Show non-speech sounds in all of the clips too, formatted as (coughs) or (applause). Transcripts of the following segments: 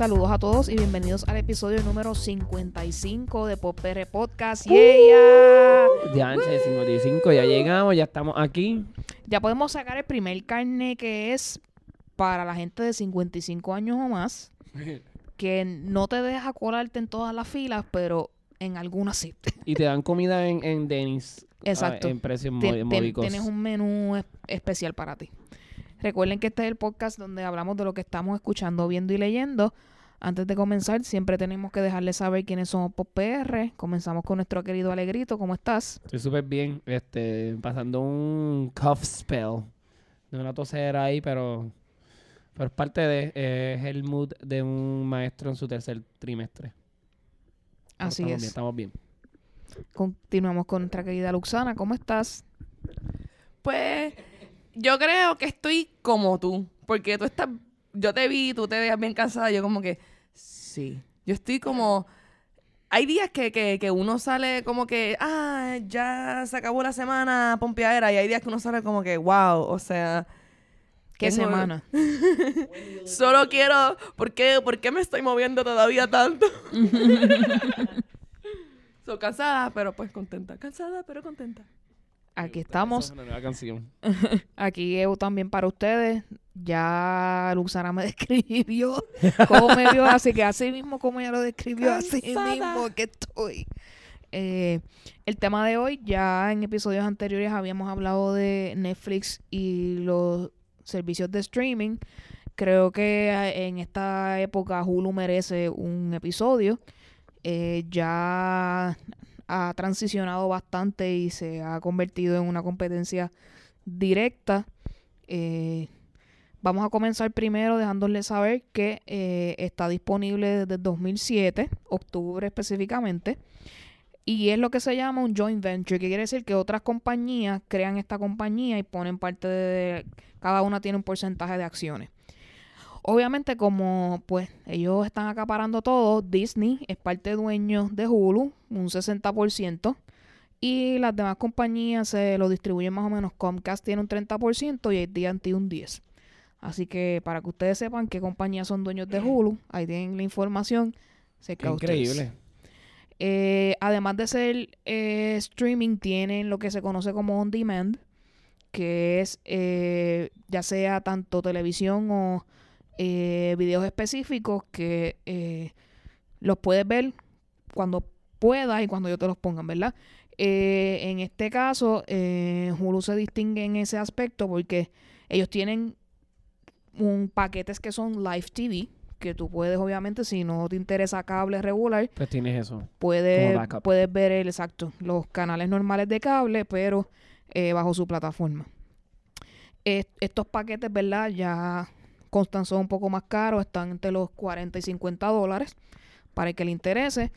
Saludos a todos y bienvenidos al episodio número 55 de Popr Podcast. ¡Yeah! Ya, 55, ya llegamos, ya estamos aquí. Ya podemos sacar el primer carne que es para la gente de 55 años o más, (laughs) que no te deja colarte en todas las filas, pero en algunas sí. (laughs) Y te dan comida en, en Dennis. Exacto. En precios módicos. tienes un menú es- especial para ti. Recuerden que este es el podcast donde hablamos de lo que estamos escuchando, viendo y leyendo. Antes de comenzar, siempre tenemos que dejarles saber quiénes somos por PR. Comenzamos con nuestro querido Alegrito. ¿Cómo estás? Estoy súper bien, este, pasando un cough spell. De una tosera ahí, pero, pero es parte de, eh, es el mood de un maestro en su tercer trimestre. Así estamos es. bien, estamos bien. Continuamos con nuestra querida Luxana. ¿Cómo estás? Pues yo creo que estoy como tú, porque tú estás, yo te vi, tú te veías bien cansada, yo como que, sí, yo estoy como, hay días que, que, que uno sale como que, ah, ya se acabó la semana pompeadera, y hay días que uno sale como que, wow, o sea, ¿Qué Tengo- semana? (laughs) solo quiero, ¿por qué, por qué me estoy moviendo todavía tanto? (laughs) Soy cansada, pero pues contenta, cansada, pero contenta. Aquí estamos. es una nueva canción. (laughs) Aquí Evo también para ustedes. Ya Luxana me (laughs) describió (laughs) cómo me vio, así que así mismo como ella lo describió, así mismo que estoy. Eh, el tema de hoy, ya en episodios anteriores habíamos hablado de Netflix y los servicios de streaming. Creo que en esta época Hulu merece un episodio. Eh, ya ha transicionado bastante y se ha convertido en una competencia directa. Eh, vamos a comenzar primero dejándoles saber que eh, está disponible desde el 2007, octubre específicamente, y es lo que se llama un joint venture, que quiere decir que otras compañías crean esta compañía y ponen parte de... Cada una tiene un porcentaje de acciones. Obviamente como pues ellos están acaparando todo, Disney es parte dueño de Hulu, un 60%, y las demás compañías se lo distribuyen más o menos. Comcast tiene un 30% y AT&T un 10%. Así que para que ustedes sepan qué compañías son dueños de Hulu, ahí tienen la información. Ustedes. increíble. Eh, además de ser eh, streaming, tienen lo que se conoce como on demand, que es eh, ya sea tanto televisión o videos específicos que los puedes ver cuando puedas y cuando yo te los pongan, ¿verdad? En este caso, Hulu se distingue en ese aspecto porque ellos tienen un paquetes que son live TV, que tú puedes, obviamente, si no te interesa cable regular, Pues tienes eso. puedes, puedes ver el exacto los canales normales de cable, pero eh, bajo su plataforma. Es- estos paquetes, ¿verdad? Ya constan son un poco más caros, están entre los 40 y 50 dólares para el que le interese.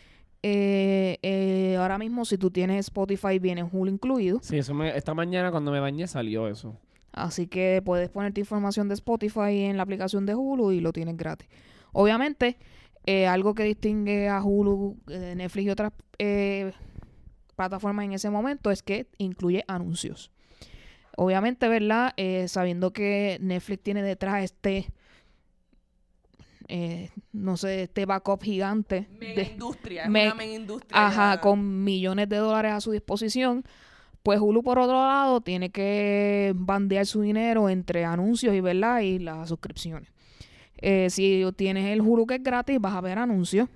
Eh, eh, ahora mismo, si tú tienes Spotify, viene Hulu incluido. Sí, eso me, esta mañana cuando me bañé salió eso. Así que puedes ponerte información de Spotify en la aplicación de Hulu y lo tienes gratis. Obviamente, eh, algo que distingue a Hulu, eh, Netflix y otras eh, plataformas en ese momento es que incluye anuncios. Obviamente, ¿verdad? Eh, sabiendo que Netflix tiene detrás este, eh, no sé, este backup gigante. Mega de- industria, es me- una mega industria. Ajá, con millones de dólares a su disposición. Pues Hulu, por otro lado, tiene que bandear su dinero entre anuncios y, ¿verdad? y las suscripciones. Eh, si tienes el Hulu que es gratis, vas a ver anuncios.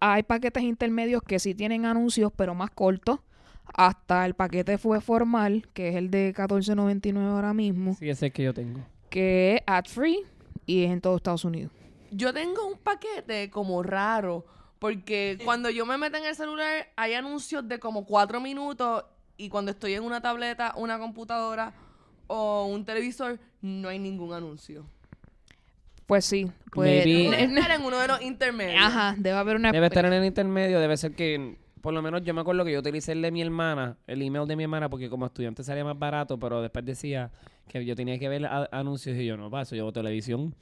Hay paquetes intermedios que sí tienen anuncios, pero más cortos. Hasta el paquete fue formal, que es el de 14.99 ahora mismo, Sí, ese es el que yo tengo. que es ad free y es en todo Estados Unidos. Yo tengo un paquete como raro, porque cuando yo me meto en el celular hay anuncios de como cuatro minutos y cuando estoy en una tableta, una computadora o un televisor, no hay ningún anuncio. Pues sí, pues... Maybe- Debe estar en uno de los intermedios. Ajá, debe haber una... Debe estar en el intermedio, debe ser que, por lo menos yo me acuerdo que yo utilicé el de mi hermana, el email de mi hermana, porque como estudiante salía más barato, pero después decía que yo tenía que ver a- anuncios y yo no paso, yo hago televisión.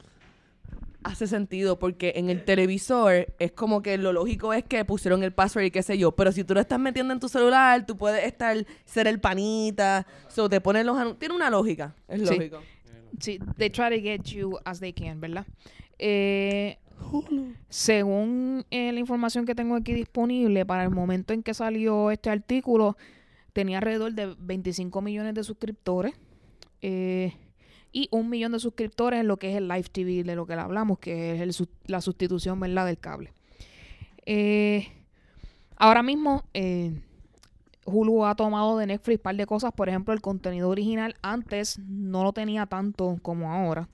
Hace sentido, porque en el televisor es como que lo lógico es que pusieron el password y qué sé yo. Pero si tú lo estás metiendo en tu celular, tú puedes estar, ser el panita. So, te ponen los anuncios. Tiene una lógica. Es lógico. Sí, they try to get you as they can, ¿verdad? Eh. Según eh, la información que tengo aquí disponible, para el momento en que salió este artículo, tenía alrededor de 25 millones de suscriptores eh, y un millón de suscriptores en lo que es el Live TV, de lo que le hablamos, que es el la sustitución ¿verdad? del cable. Eh, ahora mismo, eh, Hulu ha tomado de Netflix un par de cosas. Por ejemplo, el contenido original antes no lo tenía tanto como ahora.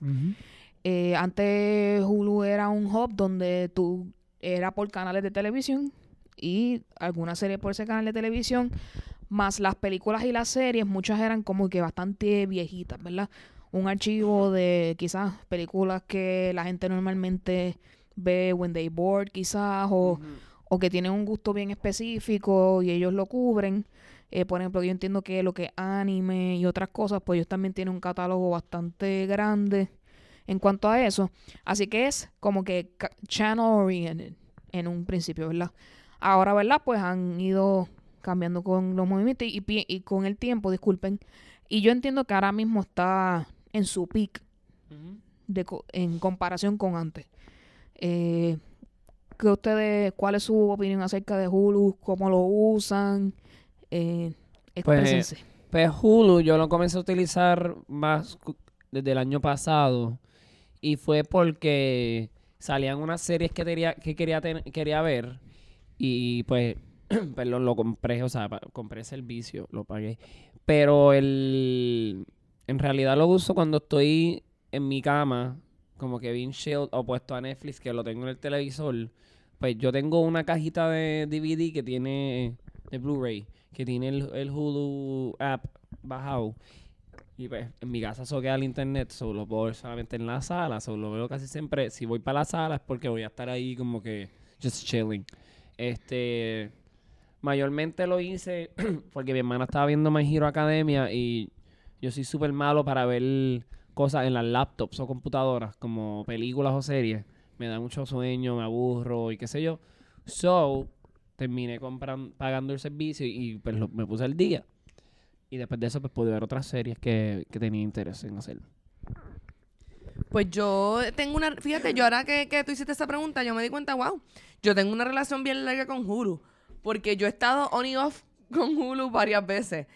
Eh, antes Hulu era un hub donde tú era por canales de televisión y alguna serie por ese canal de televisión, más las películas y las series, muchas eran como que bastante viejitas, ¿verdad? Un archivo de quizás películas que la gente normalmente ve when they bored quizás o, o que tienen un gusto bien específico y ellos lo cubren. Eh, por ejemplo, yo entiendo que lo que es anime y otras cosas, pues ellos también tienen un catálogo bastante grande en cuanto a eso. Así que es como que channel oriented en un principio, ¿verdad? Ahora, ¿verdad? Pues han ido cambiando con los movimientos y, y con el tiempo, disculpen. Y yo entiendo que ahora mismo está en su peak de co- en comparación con antes. Eh, ¿qué ustedes, ¿Cuál es su opinión acerca de Hulu? ¿Cómo lo usan? Eh, exprésense. Pues Hulu yo lo comencé a utilizar más desde el año pasado y fue porque salían unas series que quería, que quería, ten- quería ver y pues, (clears throat) perdón, lo compré, o sea, compré el servicio, lo pagué. Pero el, en realidad lo uso cuando estoy en mi cama, como que bien chill, opuesto a Netflix, que lo tengo en el televisor. Pues yo tengo una cajita de DVD que tiene, de Blu-ray, que tiene el, el Hulu app bajado. Y pues en mi casa eso queda al internet, solo lo puedo ver solamente en la sala, solo lo veo casi siempre. Si voy para la sala es porque voy a estar ahí como que just chilling. Este, mayormente lo hice (clears throat) porque mi hermana estaba viendo My Hero Academia y yo soy súper malo para ver cosas en las laptops o computadoras, como películas o series. Me da mucho sueño, me aburro y qué sé yo. So, terminé comprando, pagando el servicio y pues me puse al día. Y después de eso pues pude ver otras series que, que tenía interés en hacer. Pues yo tengo una, fíjate, yo ahora que, que tú hiciste esa pregunta, yo me di cuenta, wow, yo tengo una relación bien larga con Hulu, porque yo he estado on y off con Hulu varias veces,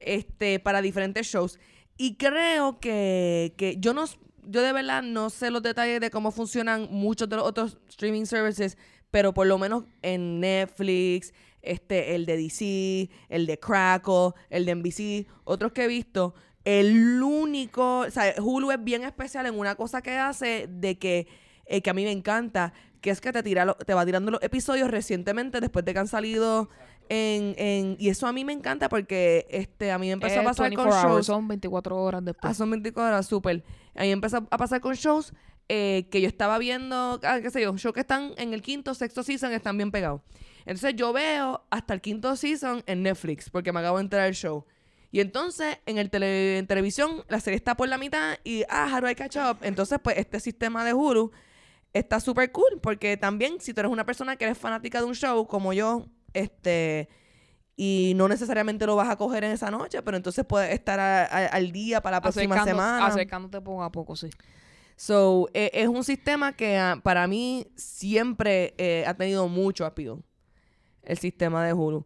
este, para diferentes shows, y creo que, que yo no, yo de verdad no sé los detalles de cómo funcionan muchos de los otros streaming services, pero por lo menos en Netflix, este, el de DC, el de Crackle, el de NBC, otros que he visto, el único, o sea, Hulu es bien especial en una cosa que hace de que, eh, que a mí me encanta, que es que te tira lo- te va tirando los episodios recientemente después de que han salido en, en y eso a mí me encanta porque este a mí me empezó a Es pasar con 24 hours, shows son 24 horas después. Ah, son 24 horas, súper. A mí empezó a pasar con shows eh, que yo estaba viendo, ah, qué sé yo, shows que están en el quinto, sexto season, están bien pegados. Entonces yo veo hasta el quinto season en Netflix, porque me acabo de enterar del show. Y entonces en el tele- en televisión la serie está por la mitad y, ah, how do I catch up? Entonces, pues este sistema de Hulu está súper cool, porque también si tú eres una persona que eres fanática de un show como yo, este y no necesariamente lo vas a coger en esa noche, pero entonces puedes estar a- a- al día para la próxima Acercando- semana. Acercándote poco a poco, sí. So, eh, es un sistema que ah, para mí siempre eh, ha tenido mucho appeal. El sistema de Hulu.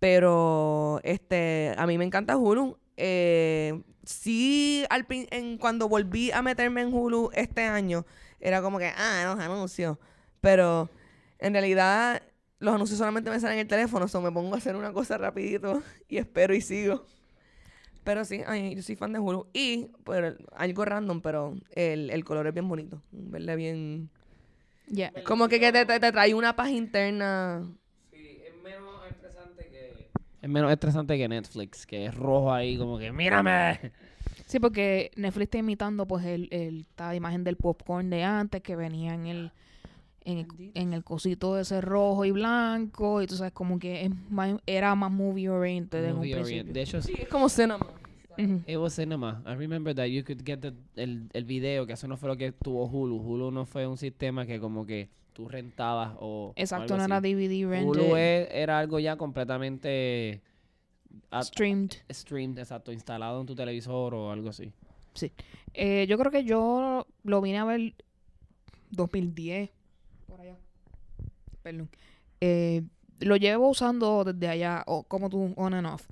Pero este, a mí me encanta Hulu. Eh, sí, al, en, cuando volví a meterme en Hulu este año, era como que, ah, los anuncios. Pero en realidad los anuncios solamente me salen en el teléfono, so me pongo a hacer una cosa rapidito (laughs) y espero y sigo. Pero sí, ay, yo soy fan de Hulu. Y, pues, algo random, pero el, el color es bien bonito. Un verde bien... Ya. Como que, que te, te- te trae una paz interna. Sí, es menos estresante que... Es menos estresante que Netflix, que es rojo ahí como que ¡mírame! Sí, porque Netflix está imitando pues el, el, esta imagen del popcorn de antes que venía en el, en el, en el cosito ese rojo y blanco y tú sabes como que es más- era más movie oriented en un orient- principio. De hecho, Sí, es como cinema. It was cinema. I remember that you could get the- el, el video, que eso no fue lo que tuvo Hulu. Hulu no fue un sistema que como que tú rentabas o Exacto, no era. DVD Hulu rented, es- era algo ya completamente at- streamed. streamed, exacto, instalado en tu televisor o algo así. Eh, yo creo que yo lo vine a ver 2010, perdón. Eh, lo llevo usando desde allá, o como tú, on and off.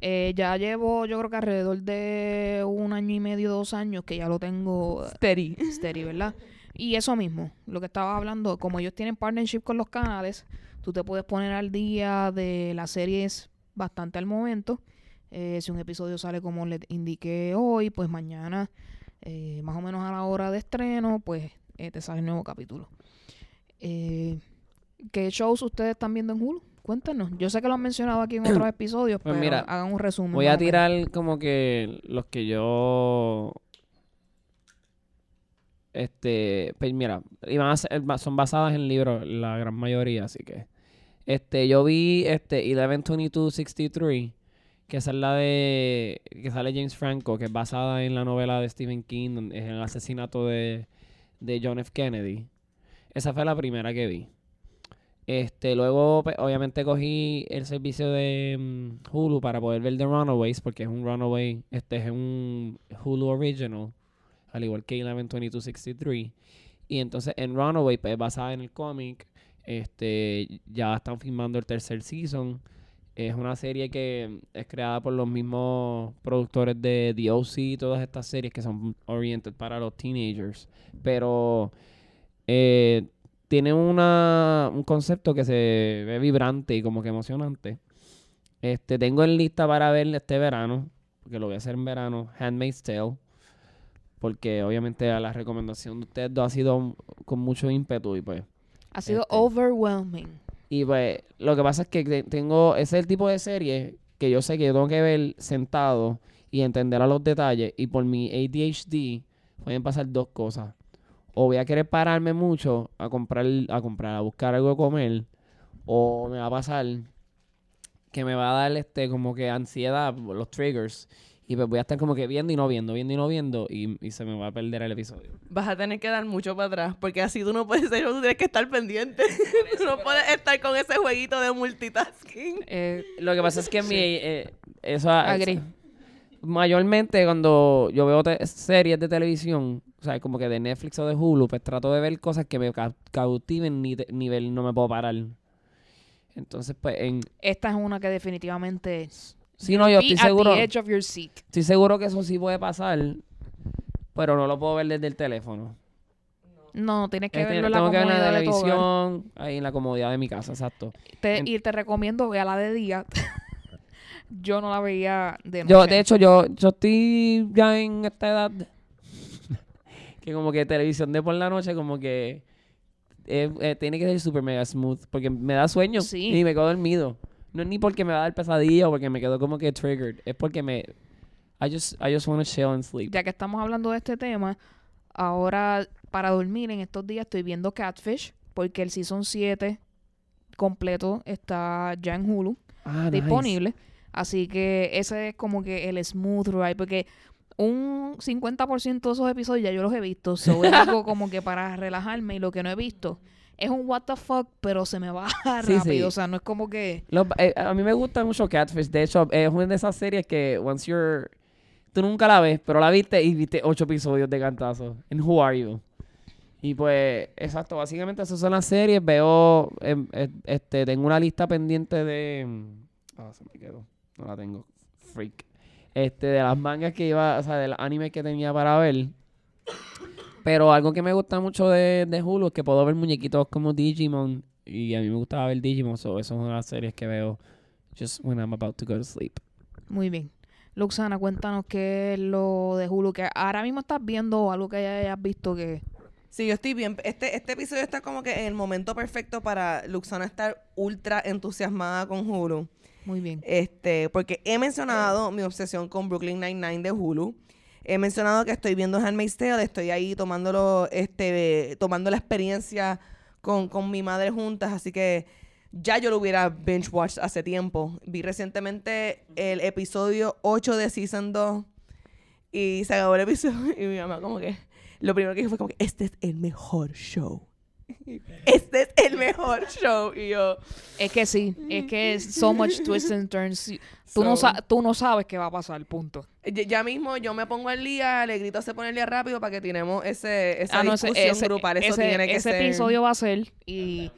Eh, ya llevo, yo creo que alrededor de un año y medio, dos años, que ya lo tengo Steady. steady, ¿verdad? Y eso mismo, lo que estaba hablando, como ellos tienen partnership con los canales, tú te puedes poner al día de las series bastante al momento. Eh, si un episodio sale como les indiqué hoy, pues mañana, eh, más o menos a la hora de estreno, pues eh, te sale el nuevo capítulo. Eh, ¿Qué shows ustedes están viendo en Hulu? Cuéntanos. Yo sé que lo han mencionado aquí en (clears throat) otros episodios, Pues pero mira, hagan un resumen. Voy a tirar como que los que yo. Este. Pues mira, iban a ser- ba- son basadas en libros la gran mayoría, así que. Este, yo vi este 112263, que es la de. que sale James Franco, que es basada en la novela de Stephen King, es el asesinato de, de John F. Kennedy. Esa fue la primera que vi. Este, luego, pues, obviamente, cogí el servicio de mm, Hulu para poder ver The Runaways, porque es un Runaway, este es un Hulu Original, al igual que 112263. Y entonces en Runaway, pues, basada en el cómic, este, ya están filmando el tercer season. Es una serie que es creada por los mismos productores de The O.C. y todas estas series que son oriented para los teenagers. Pero eh, tiene una, un concepto que se ve vibrante y como que emocionante. Este, tengo en lista para ver este verano, porque lo voy a hacer en verano, Handmaid's Tale. Porque obviamente a la recomendación de ustedes dos ha sido con mucho ímpetu y pues Ha sido este. overwhelming. y pues lo que pasa es que te- tengo, ese es el tipo de serie que yo sé que yo tengo que ver sentado y entender a los detalles. Y por mi ADHD pueden pasar dos cosas. O voy a querer pararme mucho a comprar, a comprar, a buscar algo de comer. O me va a pasar que me va a dar este como que ansiedad, por los triggers. Y pues voy a estar como que viendo y no viendo, viendo y no viendo. Y, y se me va a perder el episodio. Vas a tener que dar mucho para atrás, porque así tú no puedes ser, tú tienes que estar pendiente. (laughs) tú no puedes estar con ese jueguito de multitasking. Eh, Lo que pasa es que Sí. mi, eh, eso, Agree. mayormente cuando yo veo series de televisión, o sea, como que de Netflix o de Hulu, pues trato de ver cosas que me ca- cautiven ni nivel no me puedo parar. Entonces, pues, en... esta es una que definitivamente Sí, no, yo estoy seguro, estoy seguro que eso sí puede pasar, pero no lo puedo ver desde el teléfono. No, tienes que Este, verlo en la tengo que ver en la de televisión, ahí en la comodidad de mi casa, exacto. Te- En- y te recomiendo la de día. (laughs) Yo no la veía de noche. Yo, de hecho, yo, yo estoy ya en esta edad que como que televisión de por la noche como que eh, eh, tiene que ser super mega smooth porque me da sueño Sí. y me quedo dormido. No es ni porque me va a dar pesadilla o porque me quedo como que triggered. Es porque me... I just, I just want to chill and sleep. ya que estamos hablando de este tema, ahora para dormir en estos días estoy viendo Catfish, porque el Season 7 completo está ya en Hulu, Ah, nice. disponible. Así que ese es como que el smooth ride, porque un 50% de esos episodios ya yo los he visto, so es (laughs) algo como que para relajarme y lo que no he visto es un what the fuck, pero se me va (laughs) Sí, rápido, sí. o sea, no es como que... Los- eh, a mí me gusta mucho Catfish. De hecho, es una de esas series que once you're... Tú nunca la ves, pero la viste y viste ocho episodios de cantazo. En Who Are You? Y pues, exacto, básicamente esas son las series. Veo, em, eh, este, tengo una lista pendiente de... Ah, se me quedó. No la tengo. Freak. Este, de las mangas que iba, o sea, de los animes que tenía para ver. Pero algo que me gusta mucho de, de Hulu es que puedo ver muñequitos como Digimon. Y a mí me gustaba ver Digimon, so eso es una de las series que veo just when I'm about to go to sleep. Muy bien. Luxana, cuéntanos qué es lo de Hulu que ahora mismo estás viendo o algo que hayas visto que... Sí, yo estoy bien. Este, este episodio está como que en el momento perfecto para Luxana estar ultra entusiasmada con Hulu. Muy bien. Este, porque he mencionado mi obsesión con Brooklyn Nine-Nine de Hulu. He mencionado que estoy viendo Handmaid's Tale, estoy ahí tomándolo, este, tomando la experiencia con, con mi madre juntas, así que ya yo lo hubiera binge watched hace tiempo. Vi recientemente el episodio 8 de Season 2 y se acabó el episodio (laughs) y mi mamá como que, lo primero que dijo fue como que, este es el mejor show. (laughs) Este es el mejor show. Y yo, Es que sí, es que es so much twists and turns. Tú, no, So- sa- tú no sabes qué va a pasar, punto. Ya, ya mismo yo me pongo al día, le grito se pone el día rápido para que tenemos ese, esa Ah, no, ese- discusión ese- grupal. Eso ese- tiene que ese ser. episodio va a ser y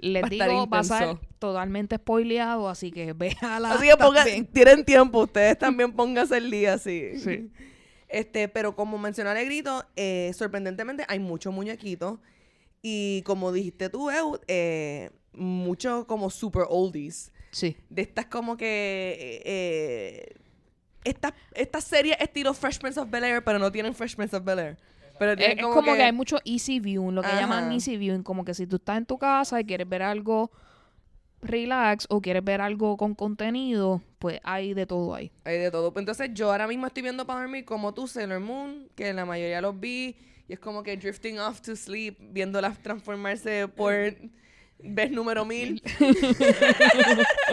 Les Va digo, va a ser intenso. totalmente spoileado, así que (laughs) véala. Así que pongan, tienen tiempo, ustedes también pónganse el día, sí. Sí. Este, pero como mencionó Alegrito, eh, sorprendentemente hay muchos muñequitos. Y como dijiste tú, eh, muchos como super oldies. Sí. De estas como que... Eh, estas series estilo Freshman of Bel Air, pero no tienen Freshman of Bel Air. Pero Es, como que... hay mucho easy viewing, lo que Ajá. llaman easy viewing, como que si tú estás en tu casa y quieres ver algo relax o quieres ver algo con contenido, pues hay de todo ahí. Hay de todo. Pues Entonces yo ahora mismo estoy viendo para dormir como tú, Sailor Moon, que la mayoría los vi. Y es como que drifting off to sleep, viéndolas transformarse por vez número mil. (laughs)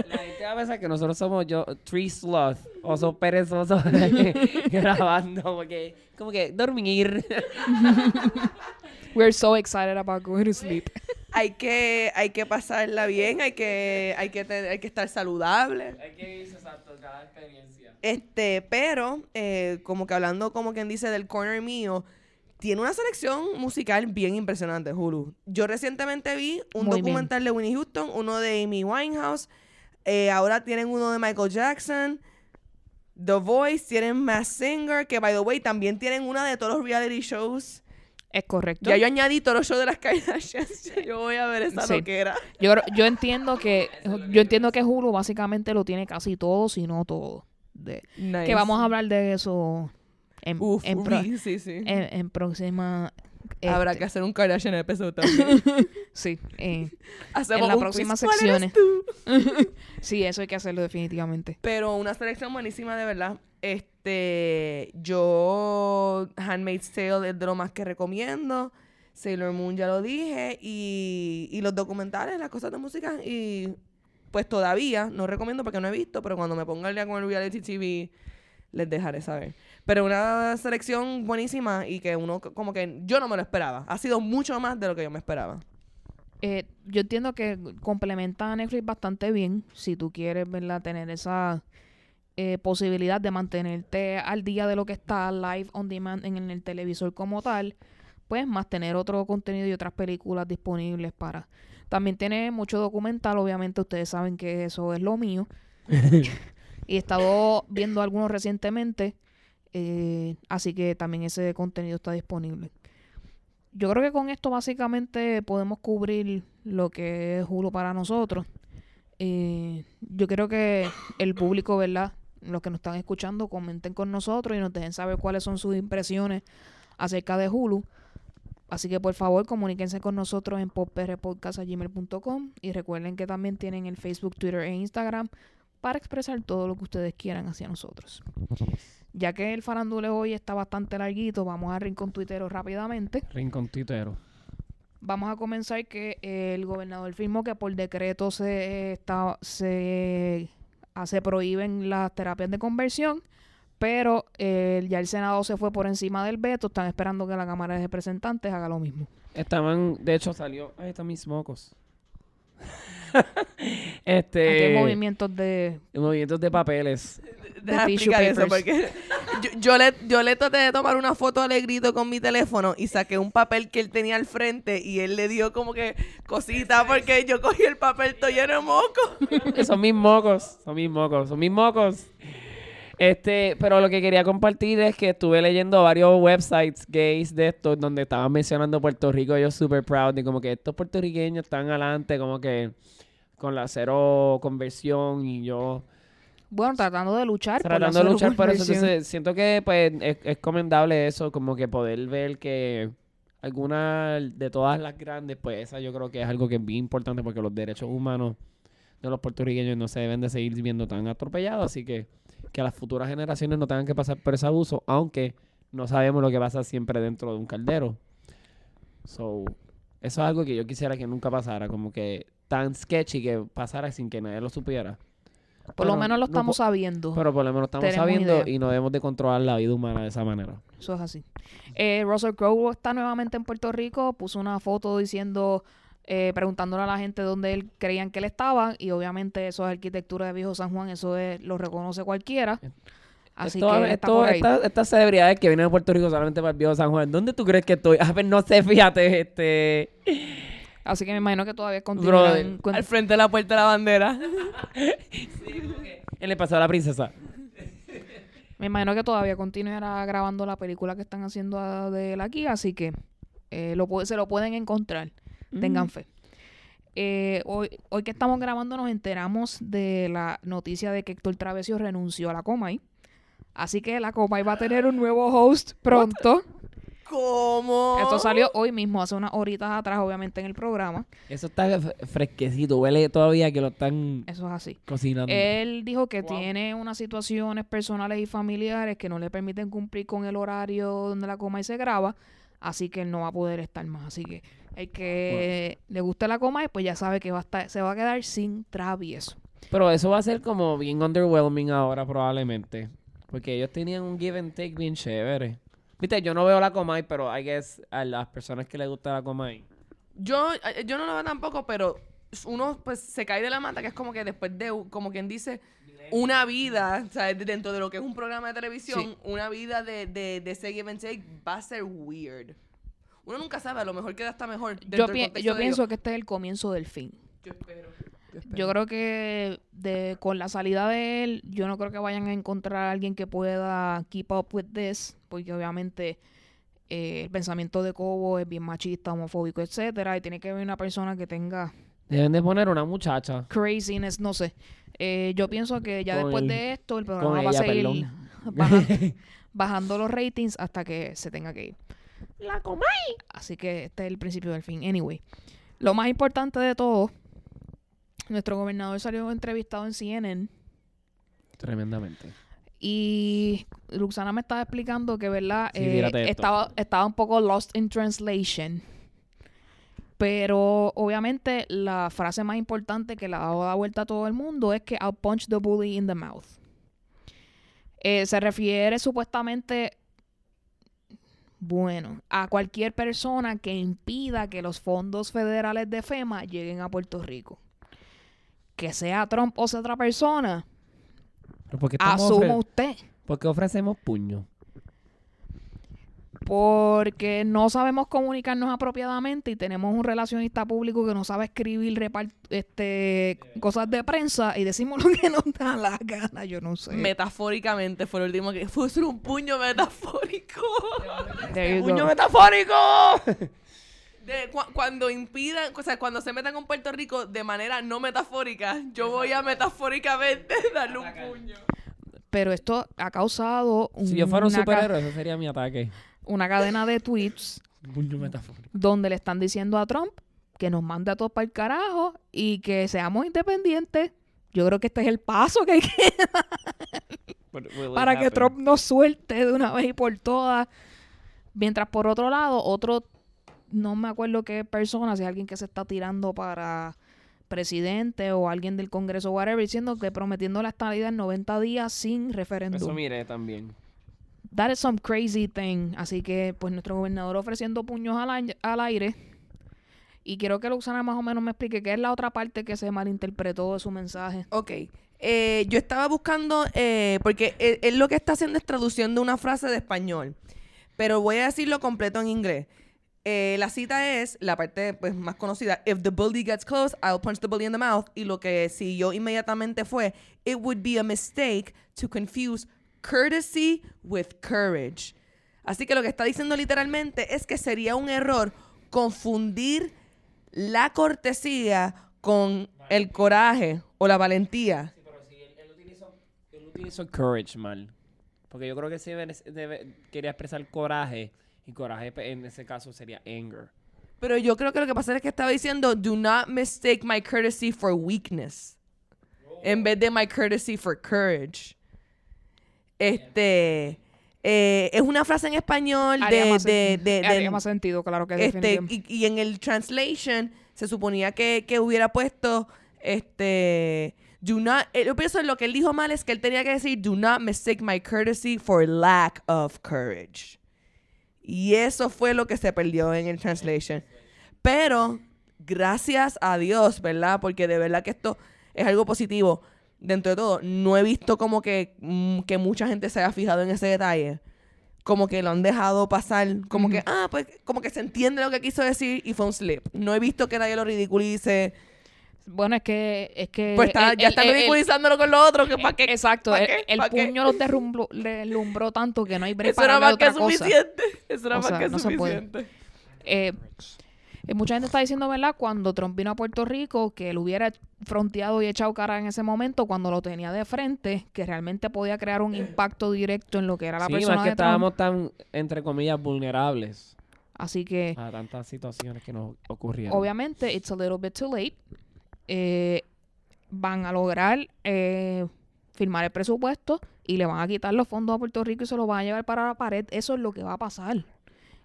La gente va a pensar que nosotros somos yo, Tree Sloth, oso perezoso (laughs) grabando, porque como que dormir. (laughs) We're so excited about going to sleep. hay que hay que pasarla bien, hay que hay que tener- hay que estar saludable. Hay que irse exacto, cada experiencia. Este, pero eh, como que hablando como quien dice del corner mío, tiene una selección musical bien impresionante, Hulu. Yo recientemente vi un Muy bien. documental de Winnie Houston, uno de Amy Winehouse, eh, ahora tienen uno de Michael Jackson, The Voice, tienen Mass Singer, que by the way también tienen una de todos los reality shows. Es correcto. Ya yo añadí todos los shows de las Kardashians. (laughs) Yo voy a ver esa Sí. loquera. Yo, yo entiendo que yo entiendo que Hulu básicamente lo tiene casi todo, si no todo. De, Nice. Que vamos a hablar de eso en, Uf, en, pro- uy, (laughs) sí, sí. en, en próxima. Habrá que hacer un Kardashian episodio (laughs) también. Sí, eh, (laughs) Hacemos la un próxima quiz. ¿Cuál eres secciones. sí, eso hay que hacerlo definitivamente. Pero una selección buenísima de verdad. Este, yo Handmaid's Tale es de lo más que recomiendo. Sailor Moon ya lo dije y, y los documentales, las cosas de música y pues todavía no recomiendo porque no he visto, pero cuando me ponga el día con el reality TV les dejaré saber. Pero una selección buenísima y que uno como que yo no me lo esperaba. Ha sido mucho más de lo que yo me esperaba. Eh, yo entiendo que complementa a Netflix bastante bien si tú quieres ¿verdad? tener esa eh, posibilidad de mantenerte al día de lo que está live on demand en el televisor como tal, pues más tener otro contenido y otras películas disponibles para... También tiene mucho documental, obviamente ustedes saben que eso es lo mío. (laughs) y he estado viendo algunos recientemente, eh, así que también ese contenido está disponible. Yo creo que con esto básicamente podemos cubrir lo que es Hulu para nosotros. Eh, yo creo que el público, ¿verdad? Los que nos están escuchando, comenten con nosotros y nos dejen saber cuáles son sus impresiones acerca de Hulu. Así que por favor comuníquense con nosotros en poprpodcast.gmail.com y recuerden que también tienen el Facebook, Twitter e Instagram para expresar todo lo que ustedes quieran hacia nosotros. Ya que el faranduleo hoy está bastante larguito, vamos a rincón tuitero rápidamente. Rincón titero. Vamos a comenzar que el gobernador firmó que por decreto se está se hace prohíben las terapias de conversión, pero eh, ya el Senado se fue por encima del veto, están esperando que la Cámara de Representantes haga lo mismo. Estaban, de hecho salió, ahí están mis mocos. (laughs) Aquí este, hay movimientos de movimientos de papeles. Deja tissue explicar eso porque yo, yo le, yo le traté de tomar una foto al grito con mi teléfono y saqué un papel que él tenía al frente y él le dio como que cosita porque yo cogí el papel todo lleno de moco. (laughs) son mis mocos, son mis mocos, son mis mocos. Este, pero lo que quería compartir es que estuve leyendo varios websites gays de estos donde estaban mencionando Puerto Rico, yo super proud de como que estos puertorriqueños están adelante como que con la cero conversión y yo bueno, tratando de luchar por tratando de luchar por eso. Entonces, siento que pues es, es comendable eso, como que poder ver que alguna de todas las grandes, pues esa yo creo que es algo que es bien importante porque los derechos humanos de los puertorriqueños no se deben de seguir viendo tan atropellados, así que que las futuras generaciones no tengan que pasar por ese abuso, aunque no sabemos lo que pasa siempre dentro de un caldero. So, eso es algo que yo quisiera que nunca pasara, como que tan sketchy que pasara sin que nadie lo supiera. Por lo menos lo estamos sabiendo. pero por lo menos estamos Tenemos sabiendo idea. y no debemos de controlar la vida humana de esa manera. Eso es así. Eh, Russell Crowe está nuevamente en Puerto Rico. Puso una foto diciendo, eh, preguntándole a la gente dónde él creían que él estaba. Y obviamente eso es arquitectura de Viejo San Juan. Eso es, lo reconoce cualquiera. Así Esto- que esto- ahí. esta- estas celebridades que vienen a Puerto Rico solamente para el viejo San Juan, ¿dónde tú crees que estoy? (laughs) A ver, no sé, fíjate, este... Así que me imagino que todavía Brother, con- Al frente de la puerta de la bandera. (laughs) Él le pasó a la princesa. Me imagino que todavía continuará grabando la película que están haciendo de él aquí, así que eh, lo, se lo pueden encontrar. Tengan fe. Eh, hoy, hoy que estamos grabando nos enteramos de la noticia de que Héctor Travesio renunció a la Comay. Así que la Comay va a tener un nuevo host pronto. ¿Cómo? Esto salió hoy mismo, hace unas horitas atrás, obviamente, en el programa. Eso está fresquecito. Huele todavía que lo están Eso es así. cocinando. Él dijo que Wow. tiene unas situaciones personales y familiares que no le permiten cumplir con el horario donde la coma y se graba, así que él no va a poder estar más. Así que el que le guste la coma, pues ya sabe que va a estar, se va a quedar sin travieso. Pero eso va a ser como bien underwhelming ahora probablemente. Porque ellos tenían un give and take bien chévere. Viste, yo no veo la Comay, pero I guess a las personas que les gusta la Comay. Yo, eh, yo no lo veo tampoco, pero uno pues se cae de la mata, que es como que después de, como quien dice, una vida, o sea, dentro de lo que es un programa de televisión, Sí. una vida de, de, de ese give and take va a ser weird. Uno nunca sabe, a lo mejor queda hasta mejor. dentro Yo, pi- yo pienso que este es el comienzo del fin. Yo espero. Yo creo que de, con la salida de él, yo no creo que vayan a encontrar a alguien que pueda keep up with this, porque obviamente eh, el pensamiento de Cobo es bien machista, homofóbico, etcétera, y tiene que haber una persona que tenga Deben de poner una muchacha. craziness, no sé. Eh, yo pienso que ya Con después el- de esto el programa va a seguir perdón. (laughs) baja- (laughs) bajando los ratings hasta que se tenga que ir. La Comay. Así que este es el principio del fin. Anyway, lo más importante de todo, nuestro gobernador salió entrevistado en CNN Tremendamente. y Luxana me estaba explicando que, ¿verdad? Sí, Eh, estaba, estaba un poco lost in translation. Pero obviamente la frase más importante que le ha dado la vuelta a todo el mundo es que I'll punch the bully in the mouth. Eh, se refiere supuestamente, bueno, a cualquier persona que impida que los fondos federales de FEMA lleguen a Puerto Rico. Que sea Trump o sea otra persona, ¿Pero por qué, estamos asuma usted. por qué ofrecemos puño? Porque no sabemos comunicarnos apropiadamente y tenemos un relacionista público que no sabe escribir repart- este, cosas de prensa y decimos lo que nos da la gana, yo no sé. Metafóricamente fue lo último que fue un puño metafórico. (laughs) ¡Puño metafórico! (laughs) De, cu- cuando impidan, o sea, cuando se metan con Puerto Rico de manera no metafórica, yo voy a metafóricamente (laughs) darle un puño. Pero esto ha causado si yo fuera un superhéroe, ese sería mi ataque. una cadena de tweets Un puño metafórico. donde le están diciendo a Trump que nos mande a todos para el carajo y que seamos independientes. Yo creo que este es el paso que hay que (laughs) para que Trump nos suelte de una vez y por todas. Mientras por otro lado, otro, no me acuerdo qué persona, si es alguien que se está tirando para presidente o alguien del Congreso, whatever, diciendo que prometiendo la estabilidad en 90 días sin Eso referéndum. miré también. That is some crazy thing. Así que, pues, nuestro gobernador ofreciendo puños al, al aire. Y quiero que Luxana más o menos me explique qué es la otra parte que se malinterpretó de su mensaje. Ok. Eh, yo estaba buscando, eh, porque él, él lo que está haciendo es traduciendo una frase de español, pero voy a decirlo completo en inglés. Eh, la cita es, la parte pues, más conocida, If the bully gets close, I'll punch the bully in the mouth. Y lo que siguió inmediatamente fue, It would be a mistake to confuse courtesy with courage. Así que lo que está diciendo literalmente es que sería un error confundir la cortesía con el coraje o la valentía. Sí, pero sí, él, utilizó, él utilizó courage mal. Porque yo creo que sí debe- quería expresar coraje. Y coraje en ese caso sería anger. Pero yo creo que lo que pasa es que estaba diciendo, do not mistake my courtesy for weakness. En vez de my courtesy for courage. Este, eh, es una frase en español Haría de, más de, sen- de- haría más sentido, claro que este, y, y en el translation se suponía que, que hubiera puesto, este, do not, eh, yo pienso en lo que él dijo mal es que él tenía que decir, do not mistake my courtesy for lack of courage. Y eso fue lo que se perdió en el translation. Pero, gracias a Dios, ¿verdad? Porque de verdad que esto es algo positivo. Dentro de todo, no he visto como que, mm, que mucha gente se haya fijado en ese detalle. como que lo han dejado pasar, como que, ah, pues como que se entiende lo que quiso decir y fue un slip. No he visto que nadie lo ridiculice. Bueno, es que... Es que Pues está, el- ya están ridiculizándolo con lo otro, que para qué. Exacto, ¿Pa' el, puño los derrumbró, deslumbró tanto que no hay break Eso para era más que cosa. suficiente. Eso era O más sea, que no se puede. suficiente. Eh, eh, mucha gente está diciendo, ¿verdad? Cuando Trump vino a Puerto Rico, que él hubiera fronteado y echado cara en ese momento cuando lo tenía de frente, que realmente podía crear un impacto directo en lo que era la Sí, persona más que de Trump. estábamos tan, entre comillas, vulnerables Así que, a tantas situaciones que nos ocurrieron. obviamente, it's a little bit too late. Eh, van a lograr eh, firmar el presupuesto y le van a quitar los fondos a Puerto Rico y se los van a llevar para la pared. Eso es lo que va a pasar.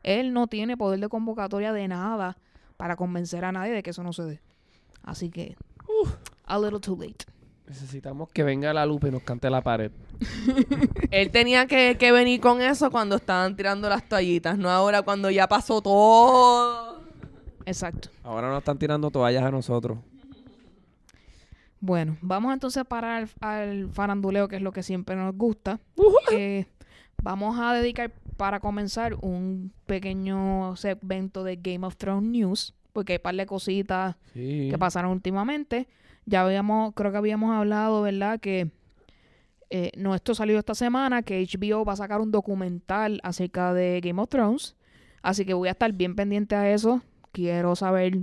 Él no tiene poder de convocatoria de nada para convencer a nadie de que eso no se dé. Así que, a little too late. Necesitamos que venga la lupa y nos cante la pared. (laughs) Él tenía que, que venir con eso cuando estaban tirando las toallitas, no ahora cuando ya pasó todo. Exacto. Ahora nos están tirando toallas a nosotros. Bueno, vamos entonces para el, al faranduleo, que es lo que siempre nos gusta. Eh, vamos a dedicar, para comenzar, un pequeño segmento de Game of Thrones News, porque hay un par de cositas Sí. que pasaron últimamente. Ya habíamos, creo que habíamos hablado, ¿verdad? Que eh, no, esto salió esta semana, que HBO va a sacar un documental acerca de Game of Thrones. Así que voy a estar bien pendiente a eso. Quiero saber.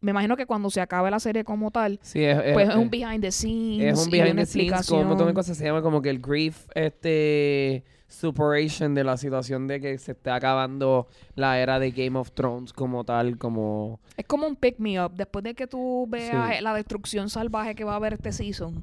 Me imagino que cuando se acabe la serie como tal, Sí, es, es- pues es un behind the scenes. es un behind the scenes con un montón de explicación. cosas. Se llama como que el grief, este, superation de la situación de que se está acabando la era de Game of Thrones como tal, como... Es como un pick me up. Después de que tú veas Sí. la destrucción salvaje que va a haber este season,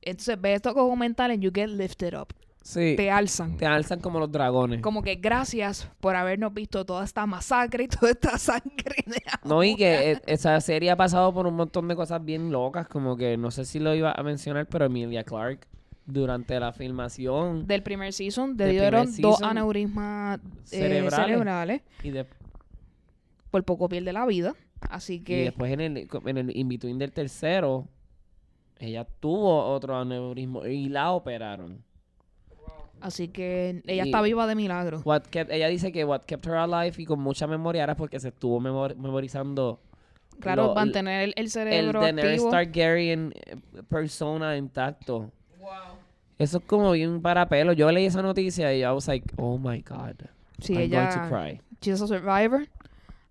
entonces ves estos documentales and you get lifted up. Sí, Te alzan. te alzan como los dragones. Como que gracias por habernos visto toda esta masacre y toda esta (laughs) sangre. de No, y que eh, esa serie ha pasado por un montón de cosas bien locas, como que no sé si lo iba a mencionar, pero Emilia Clark durante la filmación Del primer season, le dieron dos aneurismas eh, cerebrales. y, de- Por poco pierde la vida. Así y que después en el, en el in-between del tercero, ella tuvo otro aneurismo y la operaron. Así que ella Y- está viva de milagro. What kept- ella dice que what kept her alive y con mucha memoria era porque se estuvo memor- memorizando Claro, lo- mantener el, el el cerebro Daenerys activo. Targaryen eh, persona intacto. Eso es como bien para pelo. Yo leí esa noticia y I was like, oh my God. Sí, I'm ella going to cry. she's a survivor.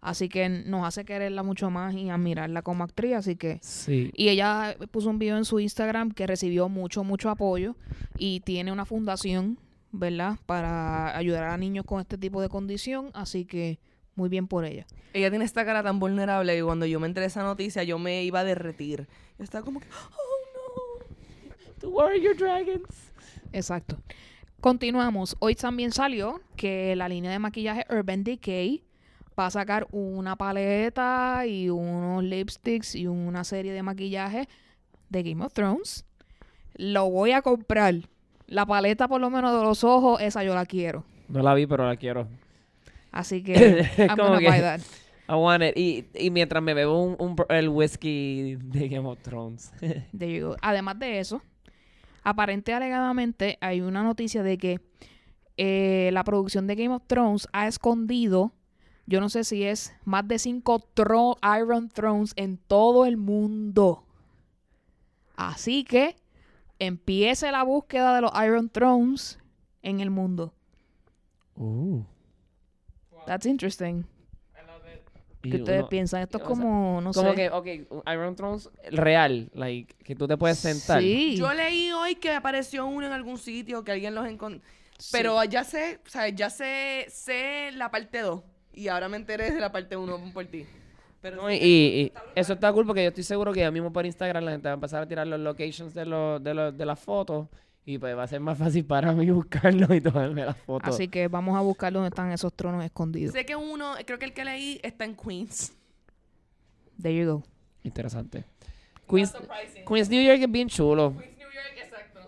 Así que nos hace quererla mucho más y admirarla como actriz. Así que Sí. Y ella puso un video en su Instagram que recibió mucho, mucho apoyo y tiene una fundación, ¿verdad? Para ayudar a niños con este tipo de condición. Así que muy bien por ella. Ella tiene esta cara tan vulnerable que cuando yo me enteré de esa noticia yo me iba a derretir. Yo estaba como que, oh no. The Warrior Dragons. Exacto. Continuamos. Hoy también salió que la línea de maquillaje Urban Decay va a sacar una paleta y unos lipsticks y una serie de maquillaje de Game of Thrones. Lo voy a comprar. La paleta, por lo menos de los ojos, esa yo la quiero. No la vi, pero la quiero. Así que (laughs) I'm gonna que- buy that. I want it. Y, y mientras me bebo un, un- el whisky de Game of Thrones. (laughs) There you go. Además de eso, aparente alegadamente hay una noticia de que eh, la producción de Game of Thrones ha escondido, yo no sé si es más de cinco tro- Iron Thrones en todo el mundo. Así que empiece la búsqueda de los Iron Thrones en el mundo. uh. That's interesting. Y ¿Qué ustedes uno- piensan? Esto es o sea, como, no Como sé. que, ok, Iron Thrones real, like, que tú te puedes sentar. Sí. Yo leí hoy que apareció uno en algún sitio, que alguien los encontró. Sí. Pero ya sé, o sea, ya sé, sé la parte 2. Y ahora me enteré de la parte 1 por ti. Pero No, y, y- y eso está cool porque yo estoy seguro que ya mismo por Instagram la gente va a empezar a tirar los locations de, los, de, los, de las fotos y pues va a ser más fácil para mí (laughs) buscarlo y tomarme las fotos. Así que vamos a buscar dónde están esos tronos escondidos. sé que uno, creo que el que leí está en Queens. There you go. Interesante. Queens, Queens New York es bien chulo. Queens, New York, exacto.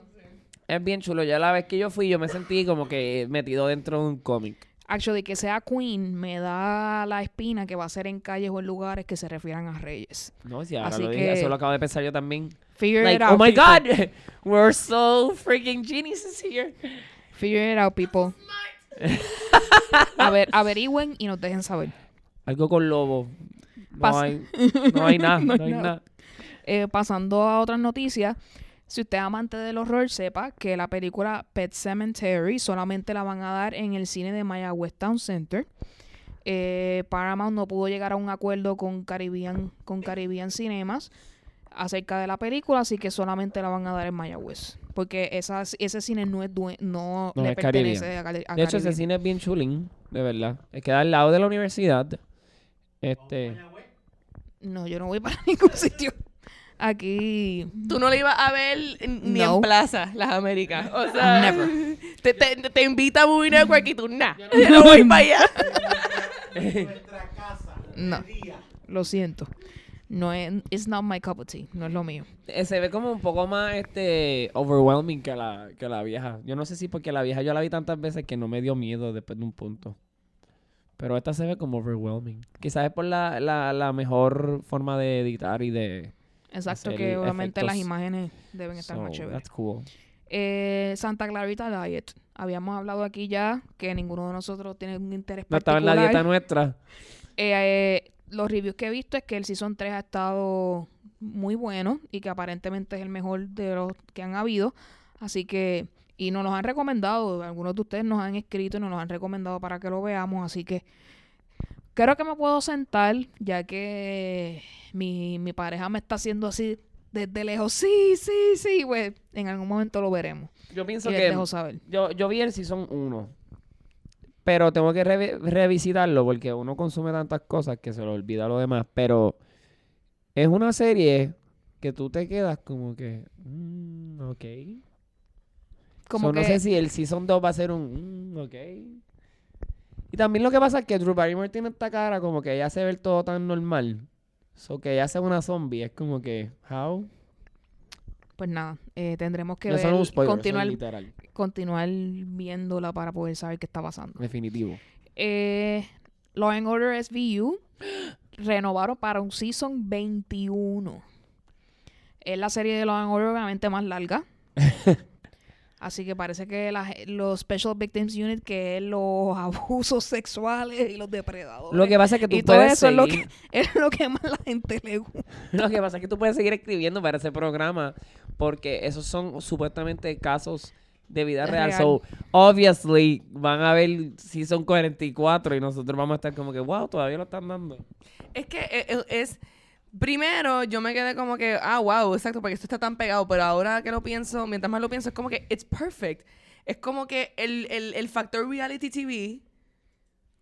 Es bien chulo. Ya la vez que yo fui yo me sentí como que metido dentro de un cómic. Actually, que sea Queen me da la espina que va a ser en calles o en lugares que se refieran a reyes. No, si ahora Así lo dije, que- eso lo acabo de pensar yo también. Figure Like, it out. oh my people. god, (laughs) we're so freaking geniuses here. Figure it out, people. A ver, averigüen y nos dejen saber. Algo con lobo. No Pas- hay, no hay (laughs) nada, No hay nada. Eh, pasando a otras noticias, si usted es amante del horror, sepa que la película Pet Cemetery solamente la van a dar en el cine de Mayagüez Town Center. Eh, Paramount no pudo llegar a un acuerdo con Caribbean, con Caribbean Cinemas acerca de la película, así que solamente la van a dar en Mayagüez. Porque esa, ese cine no es due- no, No le es pertenece Caribbean. a, De hecho, ese Caribbean. cine es bien chulín, de verdad. Es queda al lado de la universidad. Este, No, yo no voy para (laughs) ningún sitio. Aquí Tú no le ibas a ver ni No. en Plaza, las Américas. O sea, (laughs) Never. Te, te, te invita a Movie Network y tú, nah, yo no voy para allá. (laughs) no. Lo siento. No es it's not my cup of tea, no es lo mío. eh, se ve como un poco más este overwhelming que la, que la vieja. Yo no sé si porque la vieja yo la vi tantas veces que no me dio miedo después de un punto. Pero esta se ve como overwhelming. Quizás es por la, la, la mejor forma de editar y de... Exacto, hacer que obviamente las imágenes deben estar más chéveres. that's cool. Eh, Santa Clarita Diet. Habíamos hablado aquí ya que ninguno de nosotros tiene un interés No estaba en particular. la dieta nuestra. Eh, eh, los reviews que he visto es que el Season 3 ha estado muy bueno y que aparentemente es el mejor de los que han habido. Así que, y nos los han recomendado, algunos de ustedes nos han escrito y nos los han recomendado para que lo veamos. Así que creo que me puedo sentar, ya que mi, mi pareja me está haciendo así desde lejos. Sí, sí, sí, pues en algún momento lo veremos. Yo pienso Y que... saber. Yo, yo vi el Season 1. Pero tengo que revi- revisitarlo porque uno consume tantas cosas que se le olvida lo demás. Pero es una serie que tú te quedas como que... mm, ok. Como So, que No sé si el Season 2 va a ser un... mm, ok. Y también lo que pasa es que Drew Barrymore tiene esta cara como que ella se ve todo tan normal. So que ella sea una zombie. Es como que... How? pues nada, eh, tendremos que No, ver, es continuar, literal. continuar viéndola para poder saber qué está pasando. Definitivo. Eh, Law and Order SVU (gasps) renovaron para un season 21. Es la serie de Law and Order obviamente más larga. (laughs) Así que parece que la- los Special Victims Unit, que es los (laughs) abusos sexuales y los depredadores, Lo que pasa es que tú y todo puedes eso es lo seguir- que, (laughs) es lo que más la gente le gusta. (laughs) Lo que pasa es que tú puedes seguir escribiendo para ese programa porque esos son supuestamente casos de vida Es real. real. So, obviously, van a ver si son 44 y nosotros vamos a estar como que, wow, todavía lo están dando. Es que e- e- es, Primero, yo me quedé como que, ah, wow, exacto, porque esto está tan pegado. Pero ahora que lo pienso, mientras más lo pienso, es como que, it's perfect. Es como que el, el, el factor reality TV